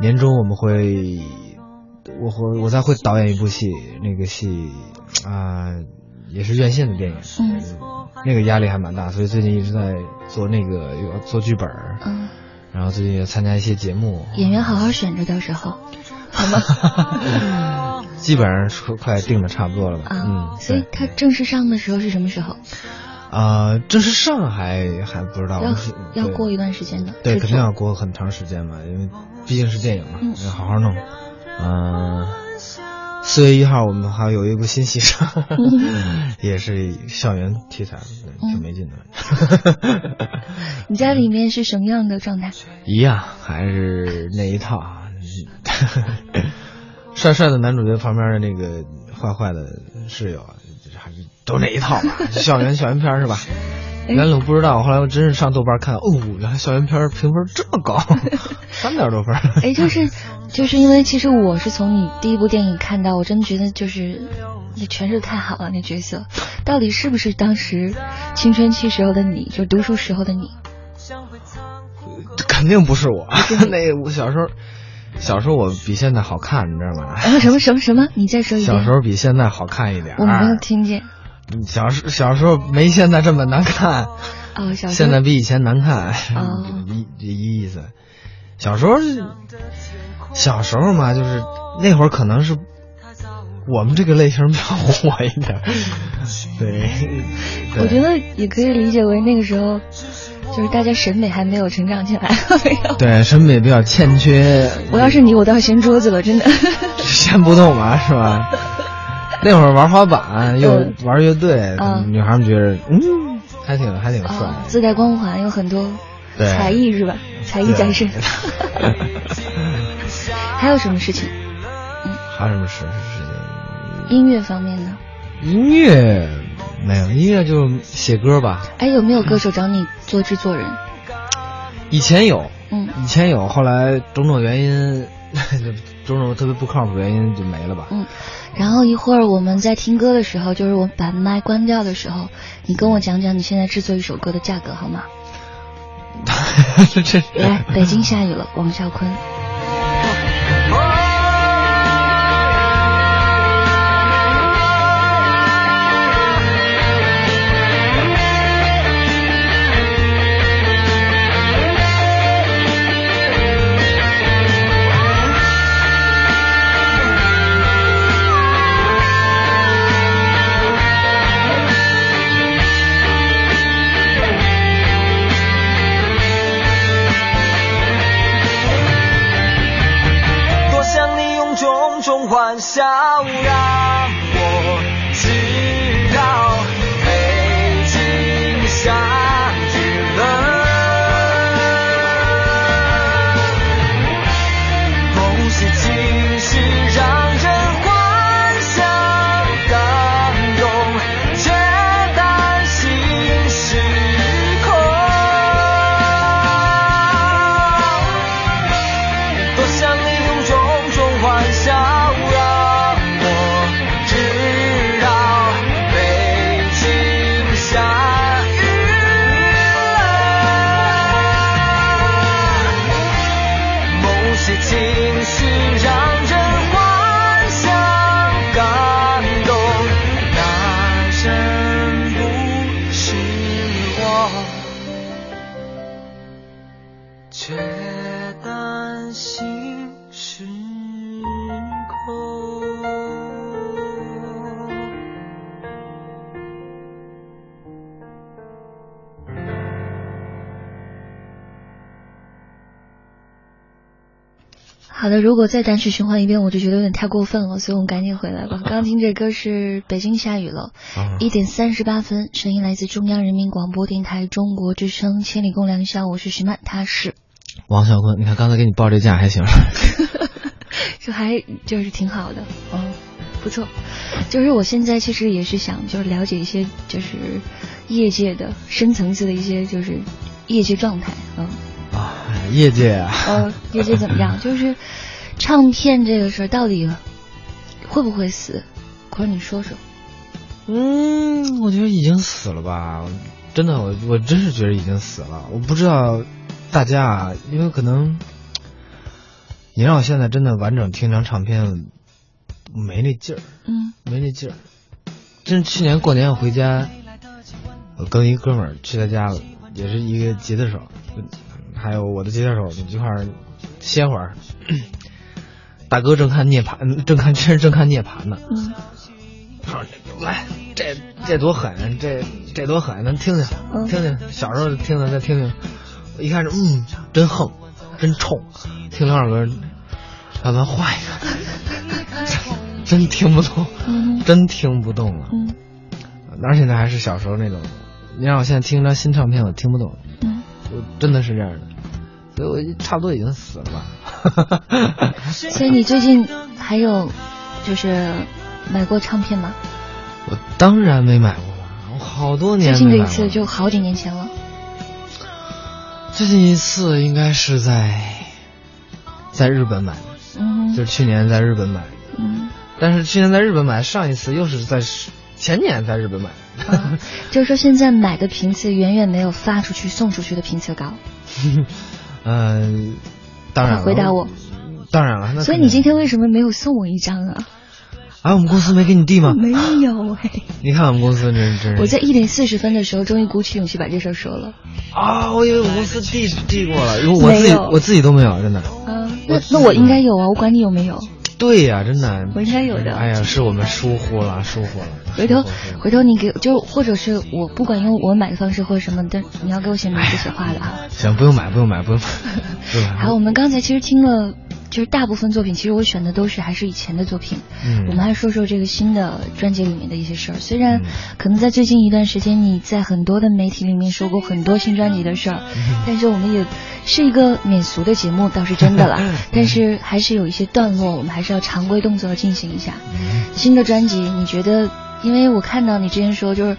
Speaker 3: 年终我们会，我会我再会导演一部戏，那个戏啊、也是院线的电影，
Speaker 1: 嗯
Speaker 3: 那个压力还蛮大，所以最近一直在做那个要做剧本儿，
Speaker 1: 嗯，
Speaker 3: 然后最近也参加一些节目，
Speaker 1: 演员好好选着，到时候 *laughs* 好吗？
Speaker 3: 基本上说快定的差不多了吧？
Speaker 1: 啊，
Speaker 3: 嗯，
Speaker 1: 所以他正式上的时候是什么时候？
Speaker 3: 啊，正式上还还不知道，
Speaker 1: 要要过一段时间的，
Speaker 3: 对，肯定要过很长时间嘛，因为毕竟是电影嘛，
Speaker 1: 嗯
Speaker 3: 要好好弄。嗯、四月一号我们还有一部新戏上，*laughs* 也是校园题材挺没劲的。*laughs*
Speaker 1: 你在里面是什么样的状态？
Speaker 3: 一样，还是那一套。*laughs* 帅帅的男主角旁边的那个坏坏的室友，还是都那一套吧，校园校园片是吧？原来我不知道，后来我真是上豆瓣看，哦，原来校园片评分这么高，*laughs* 三点多分儿。
Speaker 1: 哎，就是 *laughs* 就是因为其实我是从你第一部电影看到，我真的觉得就是那诠释得太好了，那角色到底是不是当时青春期时候的你，就读书时候的你？
Speaker 3: 肯定不是我，*laughs* 那我小时候，小时候我比现在好看，你知道吗？
Speaker 1: 啊，什么什么什么？你再说一遍。
Speaker 3: 小时候比现在好看一点。
Speaker 1: 我没有听见。
Speaker 3: 小时小时候没现在这么难看，
Speaker 1: 哦，小
Speaker 3: 现在比以前难看，
Speaker 1: 哦 *laughs*
Speaker 3: 一一意思。小时候，小时候嘛，就是那会儿可能是我们这个类型比较火一点，对。对
Speaker 1: 我觉得也可以理解为那个时候，就是大家审美还没有成长起来，*laughs* 没有。
Speaker 3: 对审美比较欠缺，
Speaker 1: 我要是你，我倒掀桌子了，真的。*laughs*
Speaker 3: 掀不动嘛，是吧？*laughs* 那会儿玩滑板又
Speaker 1: 嗯
Speaker 3: 玩乐队，
Speaker 1: 嗯
Speaker 3: 女孩们觉得嗯，还挺还挺帅
Speaker 1: 哦，自带光环，有很多
Speaker 3: 对
Speaker 1: 才艺是吧？才艺展示。*laughs* 还有什么事情？
Speaker 3: 还有什么事事情？
Speaker 1: 音乐方面呢？
Speaker 3: 音乐，没有音乐就写歌吧。
Speaker 1: 哎，有没有歌手找你做制作人？
Speaker 3: 以前有，
Speaker 1: 嗯，
Speaker 3: 以前有，后来种种原因，*laughs* 种种特别不靠谱原因就没了吧。
Speaker 1: 嗯，然后一会儿我们在听歌的时候，就是我把麦关掉的时候，你跟我讲讲你现在制作一首歌的价格好吗？*laughs*
Speaker 3: 这
Speaker 1: 来，北京下雨了，王啸坤。
Speaker 4: 欢笑
Speaker 1: 好的，如果再单曲循环一遍，我就觉得有点太过分了，所以我们赶紧回来吧。刚 *laughs* 刚听这歌是《北京下雨了》，
Speaker 3: 啊
Speaker 1: 一点三十八分，声音来自中央人民广播电台中国之声，千里共良宵，我是徐曼，他是，*laughs*
Speaker 3: 王小坤，你看刚才给你报这价还行。*laughs*
Speaker 1: 就还就是挺好的，嗯，不错。就是我现在其实也是想就是了解一些就是业界的深层次的一些就是业界状态，嗯。
Speaker 3: 啊，业界啊，
Speaker 1: 呃，业界怎么样？*laughs* 就是唱片这个事儿到底会不会死？可是你说说。
Speaker 3: 嗯，我觉得已经死了吧，真的，我我真是觉得已经死了。我不知道大家啊，因为可能你让我现在真的完整听张唱片，没那劲儿，
Speaker 1: 嗯
Speaker 3: 没那劲儿。真是去年过年我回家，我跟一哥们儿去他家了，也是一个吉他手，还有我的吉他手，你们一块儿歇会儿。*clears throat* 大哥正看涅槃，正看真是正看涅槃呢。
Speaker 1: 嗯
Speaker 3: 他说：“来，这这多狠，这这多狠，咱听听，
Speaker 1: 嗯
Speaker 3: 听听。小时候听的，再听听。我一开始，嗯，真横，真冲。听两首歌，让咱换一个，真 *laughs* 真听不懂，
Speaker 1: 嗯
Speaker 3: 真听不懂了。
Speaker 1: 嗯
Speaker 3: 哪儿现在还是小时候那种，你让我现在听一张新唱片，我听不懂，
Speaker 1: 嗯，
Speaker 3: 我真的是这样的，所以我差不多已经死了吧。*laughs*
Speaker 1: 所以你最近还有就是买过唱片吗？
Speaker 3: 我当然没买过了，我好多年
Speaker 1: 最近的一次就好几年前了。
Speaker 3: 最近一次应该是在在日本买的，
Speaker 1: 嗯
Speaker 3: 就是去年在日本买的，
Speaker 1: 嗯，
Speaker 3: 但是去年在日本买，上一次又是在前年在日本买的。
Speaker 1: 啊 *laughs* 就是说现在买的频次远远没有发出去送出去的频次高。
Speaker 3: 嗯、*laughs* 当然了，
Speaker 1: 回答我。
Speaker 3: 当然了，
Speaker 1: 所以你今天为什么没有送我一张啊？
Speaker 3: 啊，我们公司没给你递吗？*laughs*
Speaker 1: 没有哎。
Speaker 3: 你看我们公司真真是
Speaker 1: 我在一点四十分的时候，终于鼓起勇气把这事儿说了。
Speaker 3: 啊，我以为我们公司递递过了，因为我自己我自己都没有，真的。
Speaker 1: 啊，那那我应该有啊，我管你有没有。
Speaker 3: 对呀、真的。
Speaker 1: 我应该有的
Speaker 3: 哎呀，是我们疏忽了，疏忽了。
Speaker 1: 回头回头你给就或者是我不管用我买的方式或者什么，但你要给我写名字写话的啊。*laughs*
Speaker 3: 行，不用买，不用买，不用买。不用买 *laughs*
Speaker 1: 好，我们刚才其实听了，就是大部分作品，其实我选的都是还是以前的作品。
Speaker 3: 嗯
Speaker 1: 我们还说说这个新的专辑里面的一些事儿。虽然
Speaker 3: 嗯
Speaker 1: 可能在最近一段时间，你在很多的媒体里面说过很多新专辑的事儿，
Speaker 3: 嗯
Speaker 1: 但是我们也是一个免俗的节目，倒是真的啦。但是还是有一些段落，我们还是要常规动作进行一下。
Speaker 3: 嗯
Speaker 1: 新的专辑，你觉得因为我看到你之前说，就是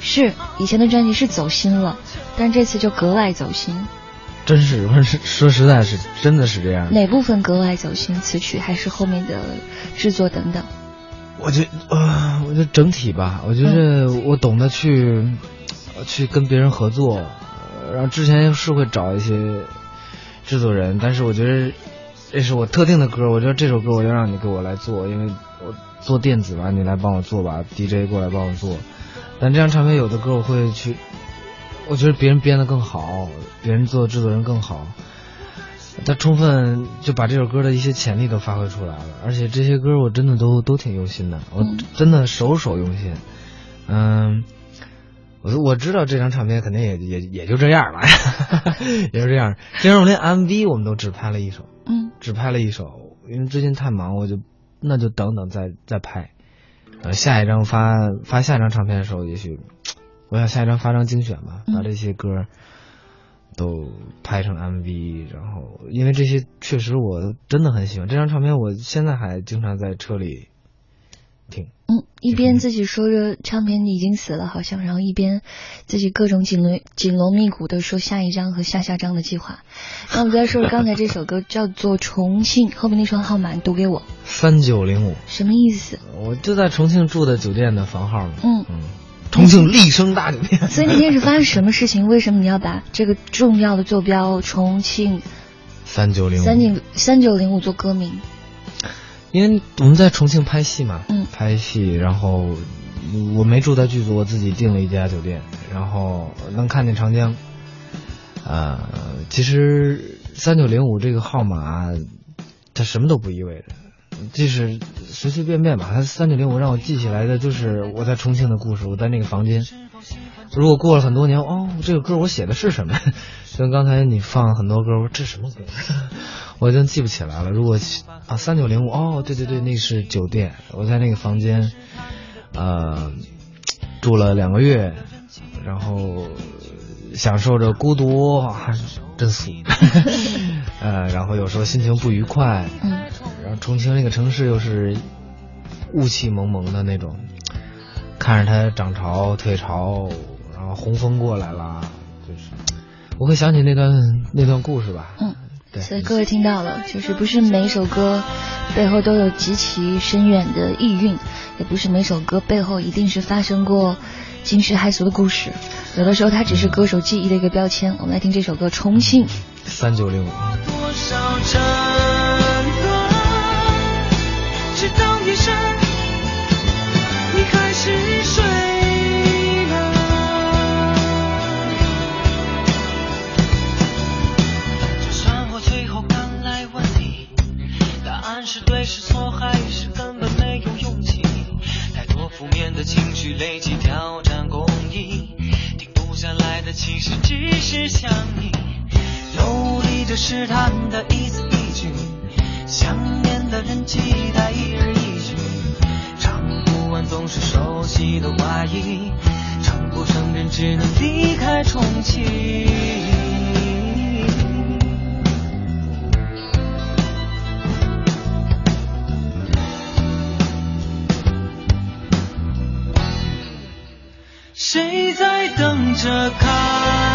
Speaker 1: 是以前的专辑是走心了，但这次就格外走心。
Speaker 3: 真是，我是说实在是，真的是这样。
Speaker 1: 哪部分格外走心？词曲还是后面的制作等等？
Speaker 3: 我觉呃，我觉得整体吧，我觉得我懂得去、去跟别人合作，呃然后之前是会找一些制作人，但是我觉得这是我特定的歌，我觉得这首歌我就让你给我来做，因为我做电子吧，你来帮我做吧，DJ 过来帮我做。但这张唱片有的歌我会去，我觉得别人编的更好，别人做制作人更好。他充分就把这首歌的一些潜力都发挥出来了，而且这些歌我真的都都挺用心的，我
Speaker 1: 嗯
Speaker 3: 真的首首用心。嗯，我我知道这张唱片肯定也也也就这样了，*laughs* 也就这样。这张我连 MV 我们都只拍了一首，
Speaker 1: 嗯
Speaker 3: 只拍了一首，因为最近太忙，我就那就等等再再拍。呃，下一张发发下一张唱片的时候，也许我想下一张发张精选吧，
Speaker 1: 嗯
Speaker 3: 把这些歌都拍成 MV，然后因为这些确实我真的很喜欢这张唱片，我现在还经常在车里听。
Speaker 1: 嗯，一边自己说着唱片已经死了，好像，然后一边自己各种紧锣紧锣密鼓的说下一张和下下张的计划。那我们再说刚才这首歌叫做《重庆》，后面那串号码你读给我，
Speaker 3: 三九零五，
Speaker 1: 什么意思？
Speaker 3: 我就在重庆住的酒店的房号嘛。
Speaker 1: 嗯
Speaker 3: 嗯，重庆丽声大酒店。
Speaker 1: 所以那天是发生什么事情？为什么你要把这个重要的坐标重庆
Speaker 3: 三九零五，
Speaker 1: 三九三九零五做歌名？
Speaker 3: 因为我们在重庆拍戏嘛，
Speaker 1: 嗯
Speaker 3: 拍戏，然后我没住在剧组，我自己订了一家酒店，然后能看见长江。呃，其实三九零五这个号码，它什么都不意味着，就是随随便便吧。它三九零五让我记起来的就是我在重庆的故事，我在那个房间。如果过了很多年，哦，这个歌我写的是什么？*laughs* 就跟刚才你放很多歌，我说这什么歌？*laughs* 我已经记不起来了。如果啊，三九零五，哦，对对对，那是酒店，我在那个房间，呃，住了两个月，然后享受着孤独，啊、真俗，*laughs* 呃，然后有时候心情不愉快，
Speaker 1: 嗯
Speaker 3: 然后重庆那个城市又是雾气蒙蒙的那种，看着它涨潮退潮，然后洪峰过来了，就是我会想起那段那段故事吧。
Speaker 1: 嗯。
Speaker 3: 对，
Speaker 1: 所以各位听到了，就是不是每首歌背后都有极其深远的意蕴，也不是每首歌背后一定是发生过惊世骇俗的故事，有的时候它只是歌手记忆的一个标签。我们来听这首歌《重庆》。
Speaker 3: 三九零五。
Speaker 4: 多少争论，直到夜深，你还是睡了。就算我最后赶来问你，答案是对是错，还是根本没有勇气？太多负面的情绪累积，挑战公留下来的其实只是想你。游离着试探的一字一句，想念的人期待一日一句，唱不完总是熟悉的怀疑，承不承认只能离开重庆。谁在等着
Speaker 1: 看。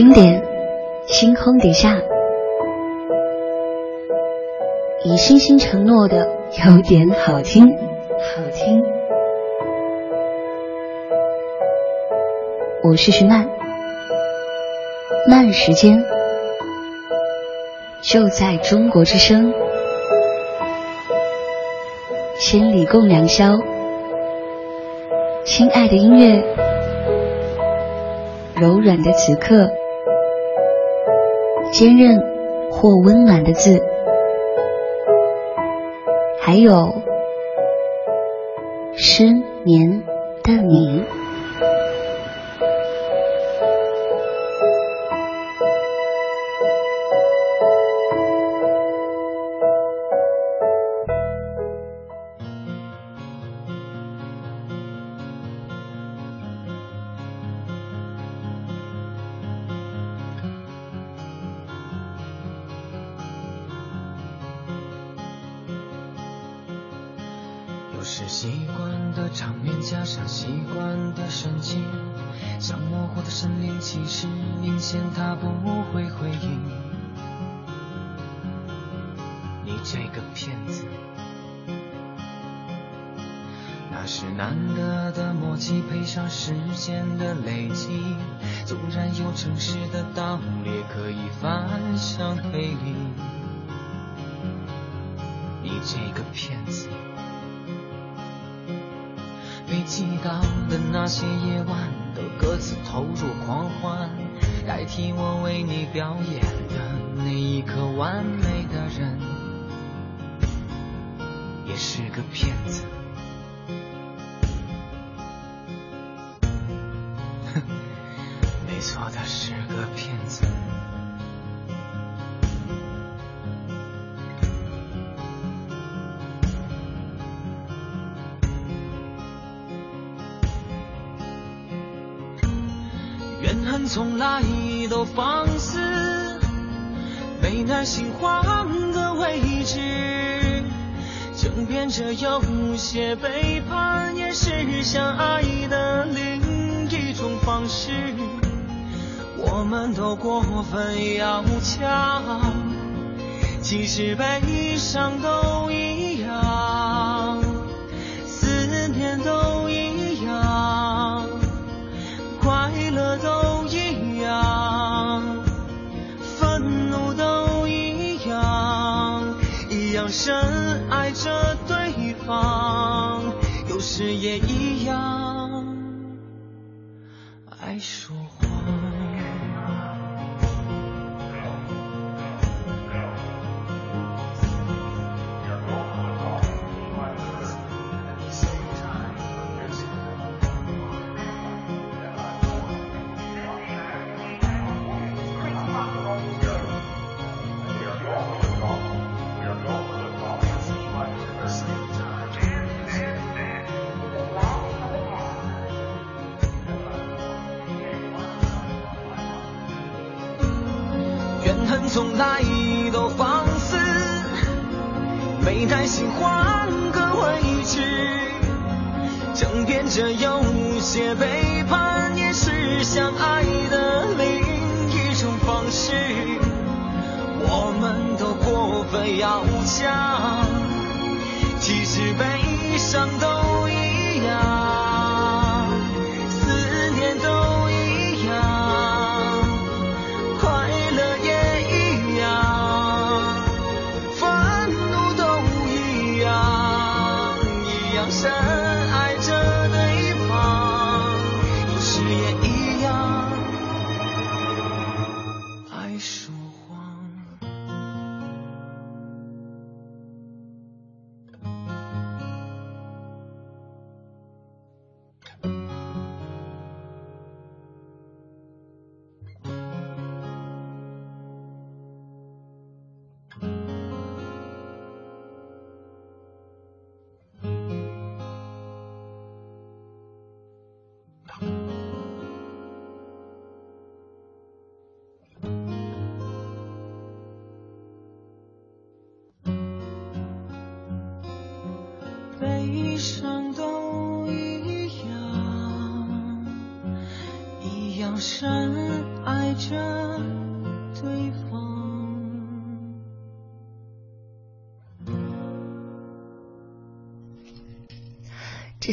Speaker 1: 经典星空底下以星星承诺的有点好听。好听。我试试慢慢时间就在中国之声。千里共良宵。亲爱的音乐柔软的此刻。坚韧或温暖的字。还有失眠的你
Speaker 4: 些背叛也是相爱的另一种方式。我们都过分要强其实悲伤都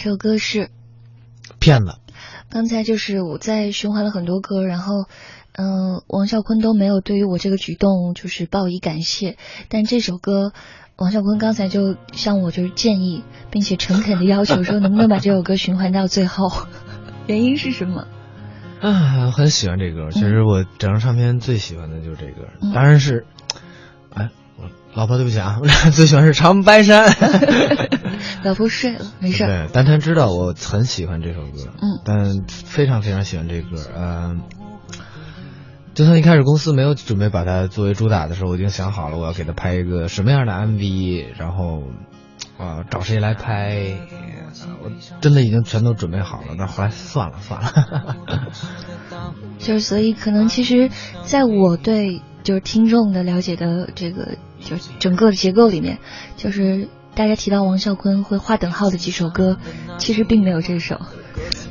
Speaker 1: 首歌是
Speaker 3: 骗子。
Speaker 1: 刚才就是我在循环了很多歌，然后，嗯、王啸坤都没有对于我这个举动就是报以感谢，但这首歌。王啸坤刚才就向我就是建议，并且诚恳的要求说，能不能把这首歌循环到最后？*laughs* 原因是什么？
Speaker 3: 啊，我很喜欢这歌。其实我整张唱片最喜欢的就是这歌，
Speaker 1: 嗯
Speaker 3: 当然是，哎，我老婆对不起啊，我最喜欢是长白山。
Speaker 1: 老婆睡了，没事儿。
Speaker 3: 对，但他知道我很喜欢这首歌，
Speaker 1: 嗯
Speaker 3: 但非常非常喜欢这歌，嗯、就算一开始公司没有准备把它作为主打的时候，我已经想好了我要给他拍一个什么样的 MV，然后啊、找谁来拍，我真的已经全都准备好了，但后来算了算了。*laughs*
Speaker 1: 就是所以可能其实，在我对就是听众的了解的这个就整个的结构里面，就是大家提到王啸坤会划等号的几首歌，其实并没有这首。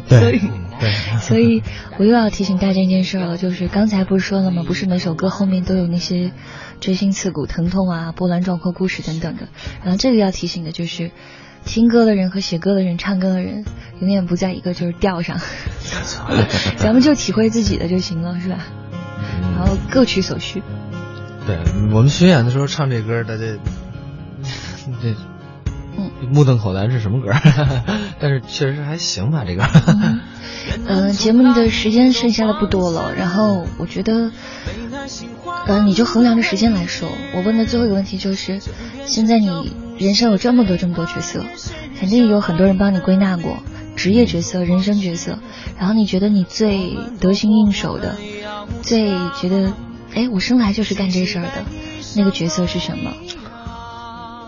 Speaker 3: 对
Speaker 1: 所以 *laughs* 所以我又要提醒大家一件事了，就是刚才不是说了吗？不是每首歌后面都有那些锥心刺骨、疼痛啊、波澜壮阔故事等等的。然后这个要提醒的就是，听歌的人和写歌的人、唱歌的人，永远不在一个就是调上，*laughs* 咱们就体会自己的就行了，是吧？然后各取所需。
Speaker 3: 对我们巡演的时候唱这歌，大家这
Speaker 1: 嗯
Speaker 3: 目瞪口呆是什么歌？*laughs* 但是确实还行吧，这个。
Speaker 1: 嗯、节目的时间剩下的不多了，然后我觉得，嗯、你就衡量着时间来说，我问的最后一个问题就是，现在你人生有这么多这么多角色，肯定有很多人帮你归纳过职业角色、人生角色，然后你觉得你最得心应手的，最觉得，哎，我生来就是干这事儿的那个角色是什么？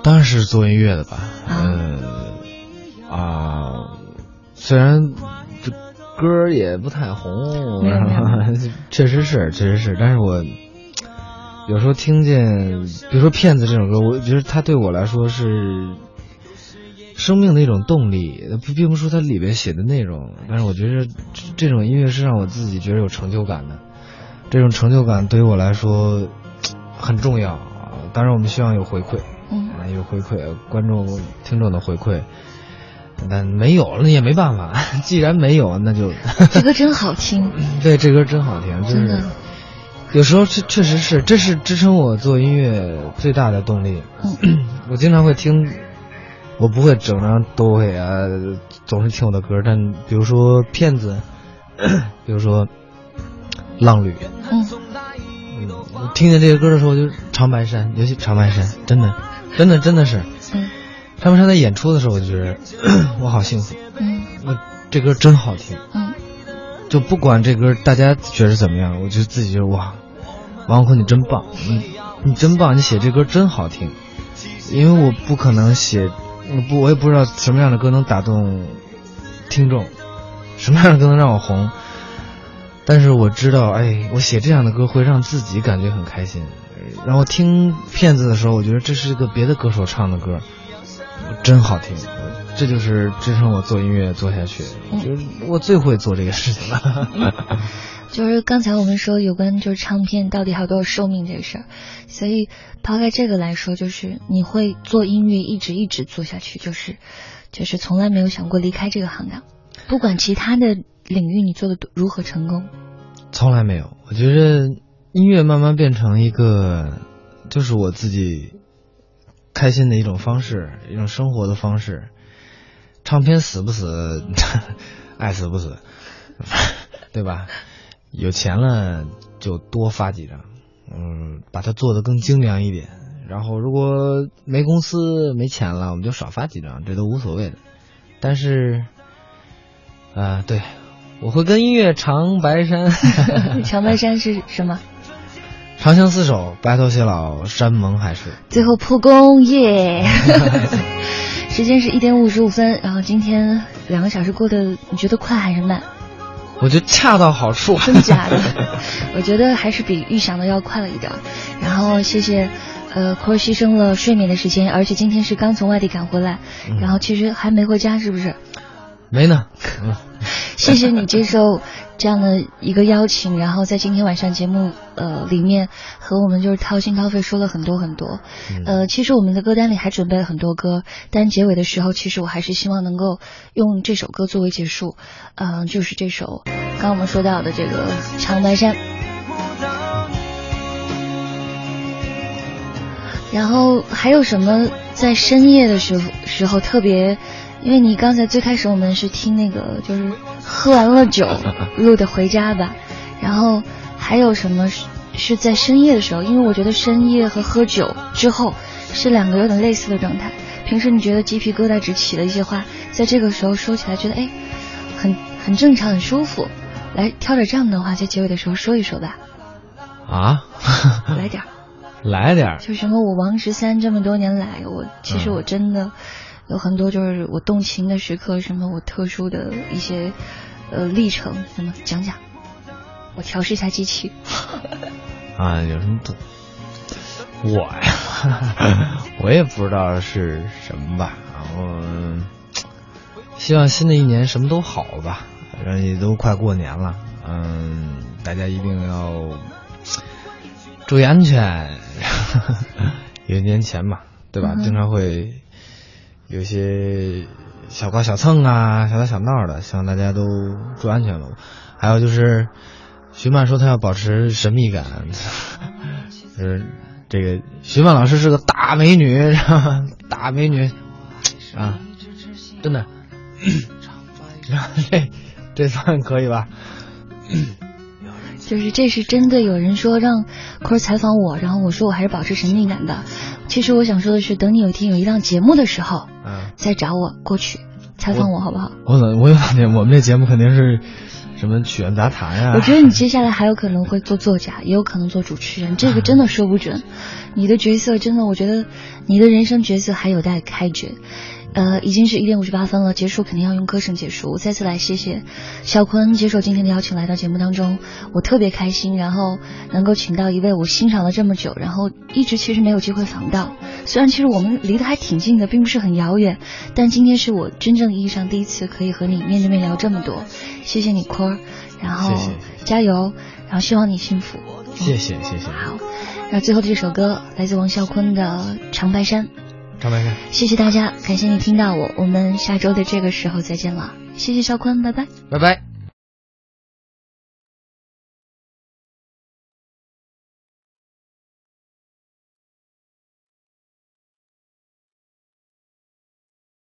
Speaker 3: 当然是做音乐的吧，
Speaker 1: 啊
Speaker 3: 嗯啊，虽然这歌儿也不太红，确实是，确实是，但是我有时候听见，比如说《骗子》这首歌，我觉得它对我来说是生命的一种动力，并并不是说它里边写的内容，但是我觉得这这种音乐是让我自己觉得有成就感的，这种成就感对于我来说很重要。当然，我们希望有回馈。
Speaker 1: 嗯
Speaker 3: 啊，有回馈，观众、听众的回馈，但没有了，那也没办法。*laughs* 既然没有，那就
Speaker 1: 这歌真好听，
Speaker 3: 对这歌真好听，就是
Speaker 1: 真的。
Speaker 3: 有时候确确实是，这是支撑我做音乐最大的动力。
Speaker 1: 嗯 *clears throat*
Speaker 3: 我经常会听，我不会整张都会啊，总是听我的歌，但比如说骗子，*clears throat* 比如说浪旅，
Speaker 1: 嗯，
Speaker 3: 听见这些歌的时候，就长白山，尤其长白山，真的，真的，真的是，
Speaker 1: 嗯。
Speaker 3: 长白山在演出的时候，我就觉得 *clears throat* 我好幸福，
Speaker 1: 嗯。
Speaker 3: 我这歌真好听，
Speaker 1: 嗯。
Speaker 3: 就不管这歌大家觉得怎么样，我就自己觉得哇，王坤你真棒，你你真棒，你写这歌真好听，因为我不可能写，我不我也不知道什么样的歌能打动听众，什么样的歌能让我红，但是我知道，哎，我写这样的歌会让自己感觉很开心。然后听片子的时候，我觉得这是个别的歌手唱的歌，真好听。这就是支撑我做音乐做下去，我觉得我最会做这个事情了。*laughs*
Speaker 1: 就是刚才我们说有关就是唱片到底还有多少寿命这个事儿，所以抛开这个来说，就是你会做音乐一直一直做下去，就是就是从来没有想过离开这个行当，不管其他的领域你做的如何成功，
Speaker 3: 从来没有，我觉得音乐慢慢变成一个，就是我自己开心的一种方式，一种生活的方式。唱片死不死，*laughs* 爱死不死，*laughs* 对吧？有钱了就多发几张，嗯，把它做得更精良一点。然后如果没公司没钱了，我们就少发几张，这都无所谓的。但是，啊、对，我会跟音乐长白山，*laughs*
Speaker 1: 长白山是什么？
Speaker 3: 长相厮守，白头偕老，山盟海誓。
Speaker 1: 最后破功耶！*laughs* 时间是一点五十五分，然后今天两个小时过得你觉得快还是慢？
Speaker 3: 我觉得恰到好处。
Speaker 1: 真假的？*laughs* 我觉得还是比预想的要快了一点。然后谢谢，呃，库尔牺牲了睡眠的时间，而且今天是刚从外地赶回来，
Speaker 3: 嗯
Speaker 1: 然后其实还没回家，是不是？
Speaker 3: 没呢。嗯 *laughs*
Speaker 1: 谢谢你接受这样的一个邀请，然后在今天晚上节目呃里面和我们就是掏心掏肺说了很多很多。
Speaker 3: 嗯
Speaker 1: 呃，其实我们的歌单里还准备了很多歌，但结尾的时候，其实我还是希望能够用这首歌作为结束。嗯、就是这首刚刚我们说到的这个《长白山》。然后还有什么在深夜的时候时候特别？因为你刚才最开始我们是听那个就是喝完了酒录的《回家吧》，*laughs* 然后还有什么是是在深夜的时候？因为我觉得深夜和喝酒之后是两个有点类似的状态。平时你觉得鸡皮疙瘩直起的一些话，在这个时候说起来觉得哎，很很正常，很舒服。来挑点这样的话，在结尾的时候说一说吧，
Speaker 3: 啊，
Speaker 1: 来点儿。*laughs*
Speaker 3: 来点儿
Speaker 1: 就什么我王十三这么多年来，我其实我真的有很多就是我动情的时刻，什么我特殊的一些呃历程，什么讲讲，我调试一下机器。
Speaker 3: 啊，有什么我呀，*laughs* 我也不知道是什么吧。然后希望新的一年什么都好吧，反正也都快过年了，嗯，大家一定要注意安全。*laughs* 因为年前嘛，对吧？
Speaker 1: 嗯
Speaker 3: 经常会有些小刮小蹭啊，小打小闹的，希望大家都注意安全了。还有就是，徐曼说她要保持神秘感，*laughs* 就是这个徐曼老师是个大美女，*laughs* 大美女啊，真的。*coughs* 这这算可以吧？
Speaker 1: 就是这是真的，有人说让坤儿采访我，然后我说我还是保持神秘感的。其实我想说的是，等你有一天有一档节目的时候，
Speaker 3: 嗯，
Speaker 1: 再找我过去采访我，好不好？
Speaker 3: 我怎我有感觉我们这节目肯定是什么曲苑杂谈呀、
Speaker 1: 我觉得你接下来还有可能会做作家，也有可能做主持人，这个真的说不准。你的角色真的，我觉得你的人生角色还有待开掘。呃，已经是一点五十八分了，结束肯定要用歌声结束。我再次来谢谢小坤接受今天的邀请来到节目当中，我特别开心，然后能够请到一位我欣赏了这么久，然后一直其实没有机会访到。虽然其实我们离得还挺近的，并不是很遥远，但今天是我真正意义上第一次可以和你面对面聊这么多。谢谢你坤儿，然后加油，然后希望你幸福。
Speaker 3: 谢谢谢谢。
Speaker 1: 好，那最后这首歌来自王啸坤的《长白山》。
Speaker 3: 张白山。
Speaker 1: 谢谢大家，感谢你听到我，我们下周的这个时候再见了。谢谢肖坤，拜拜。
Speaker 3: 拜拜。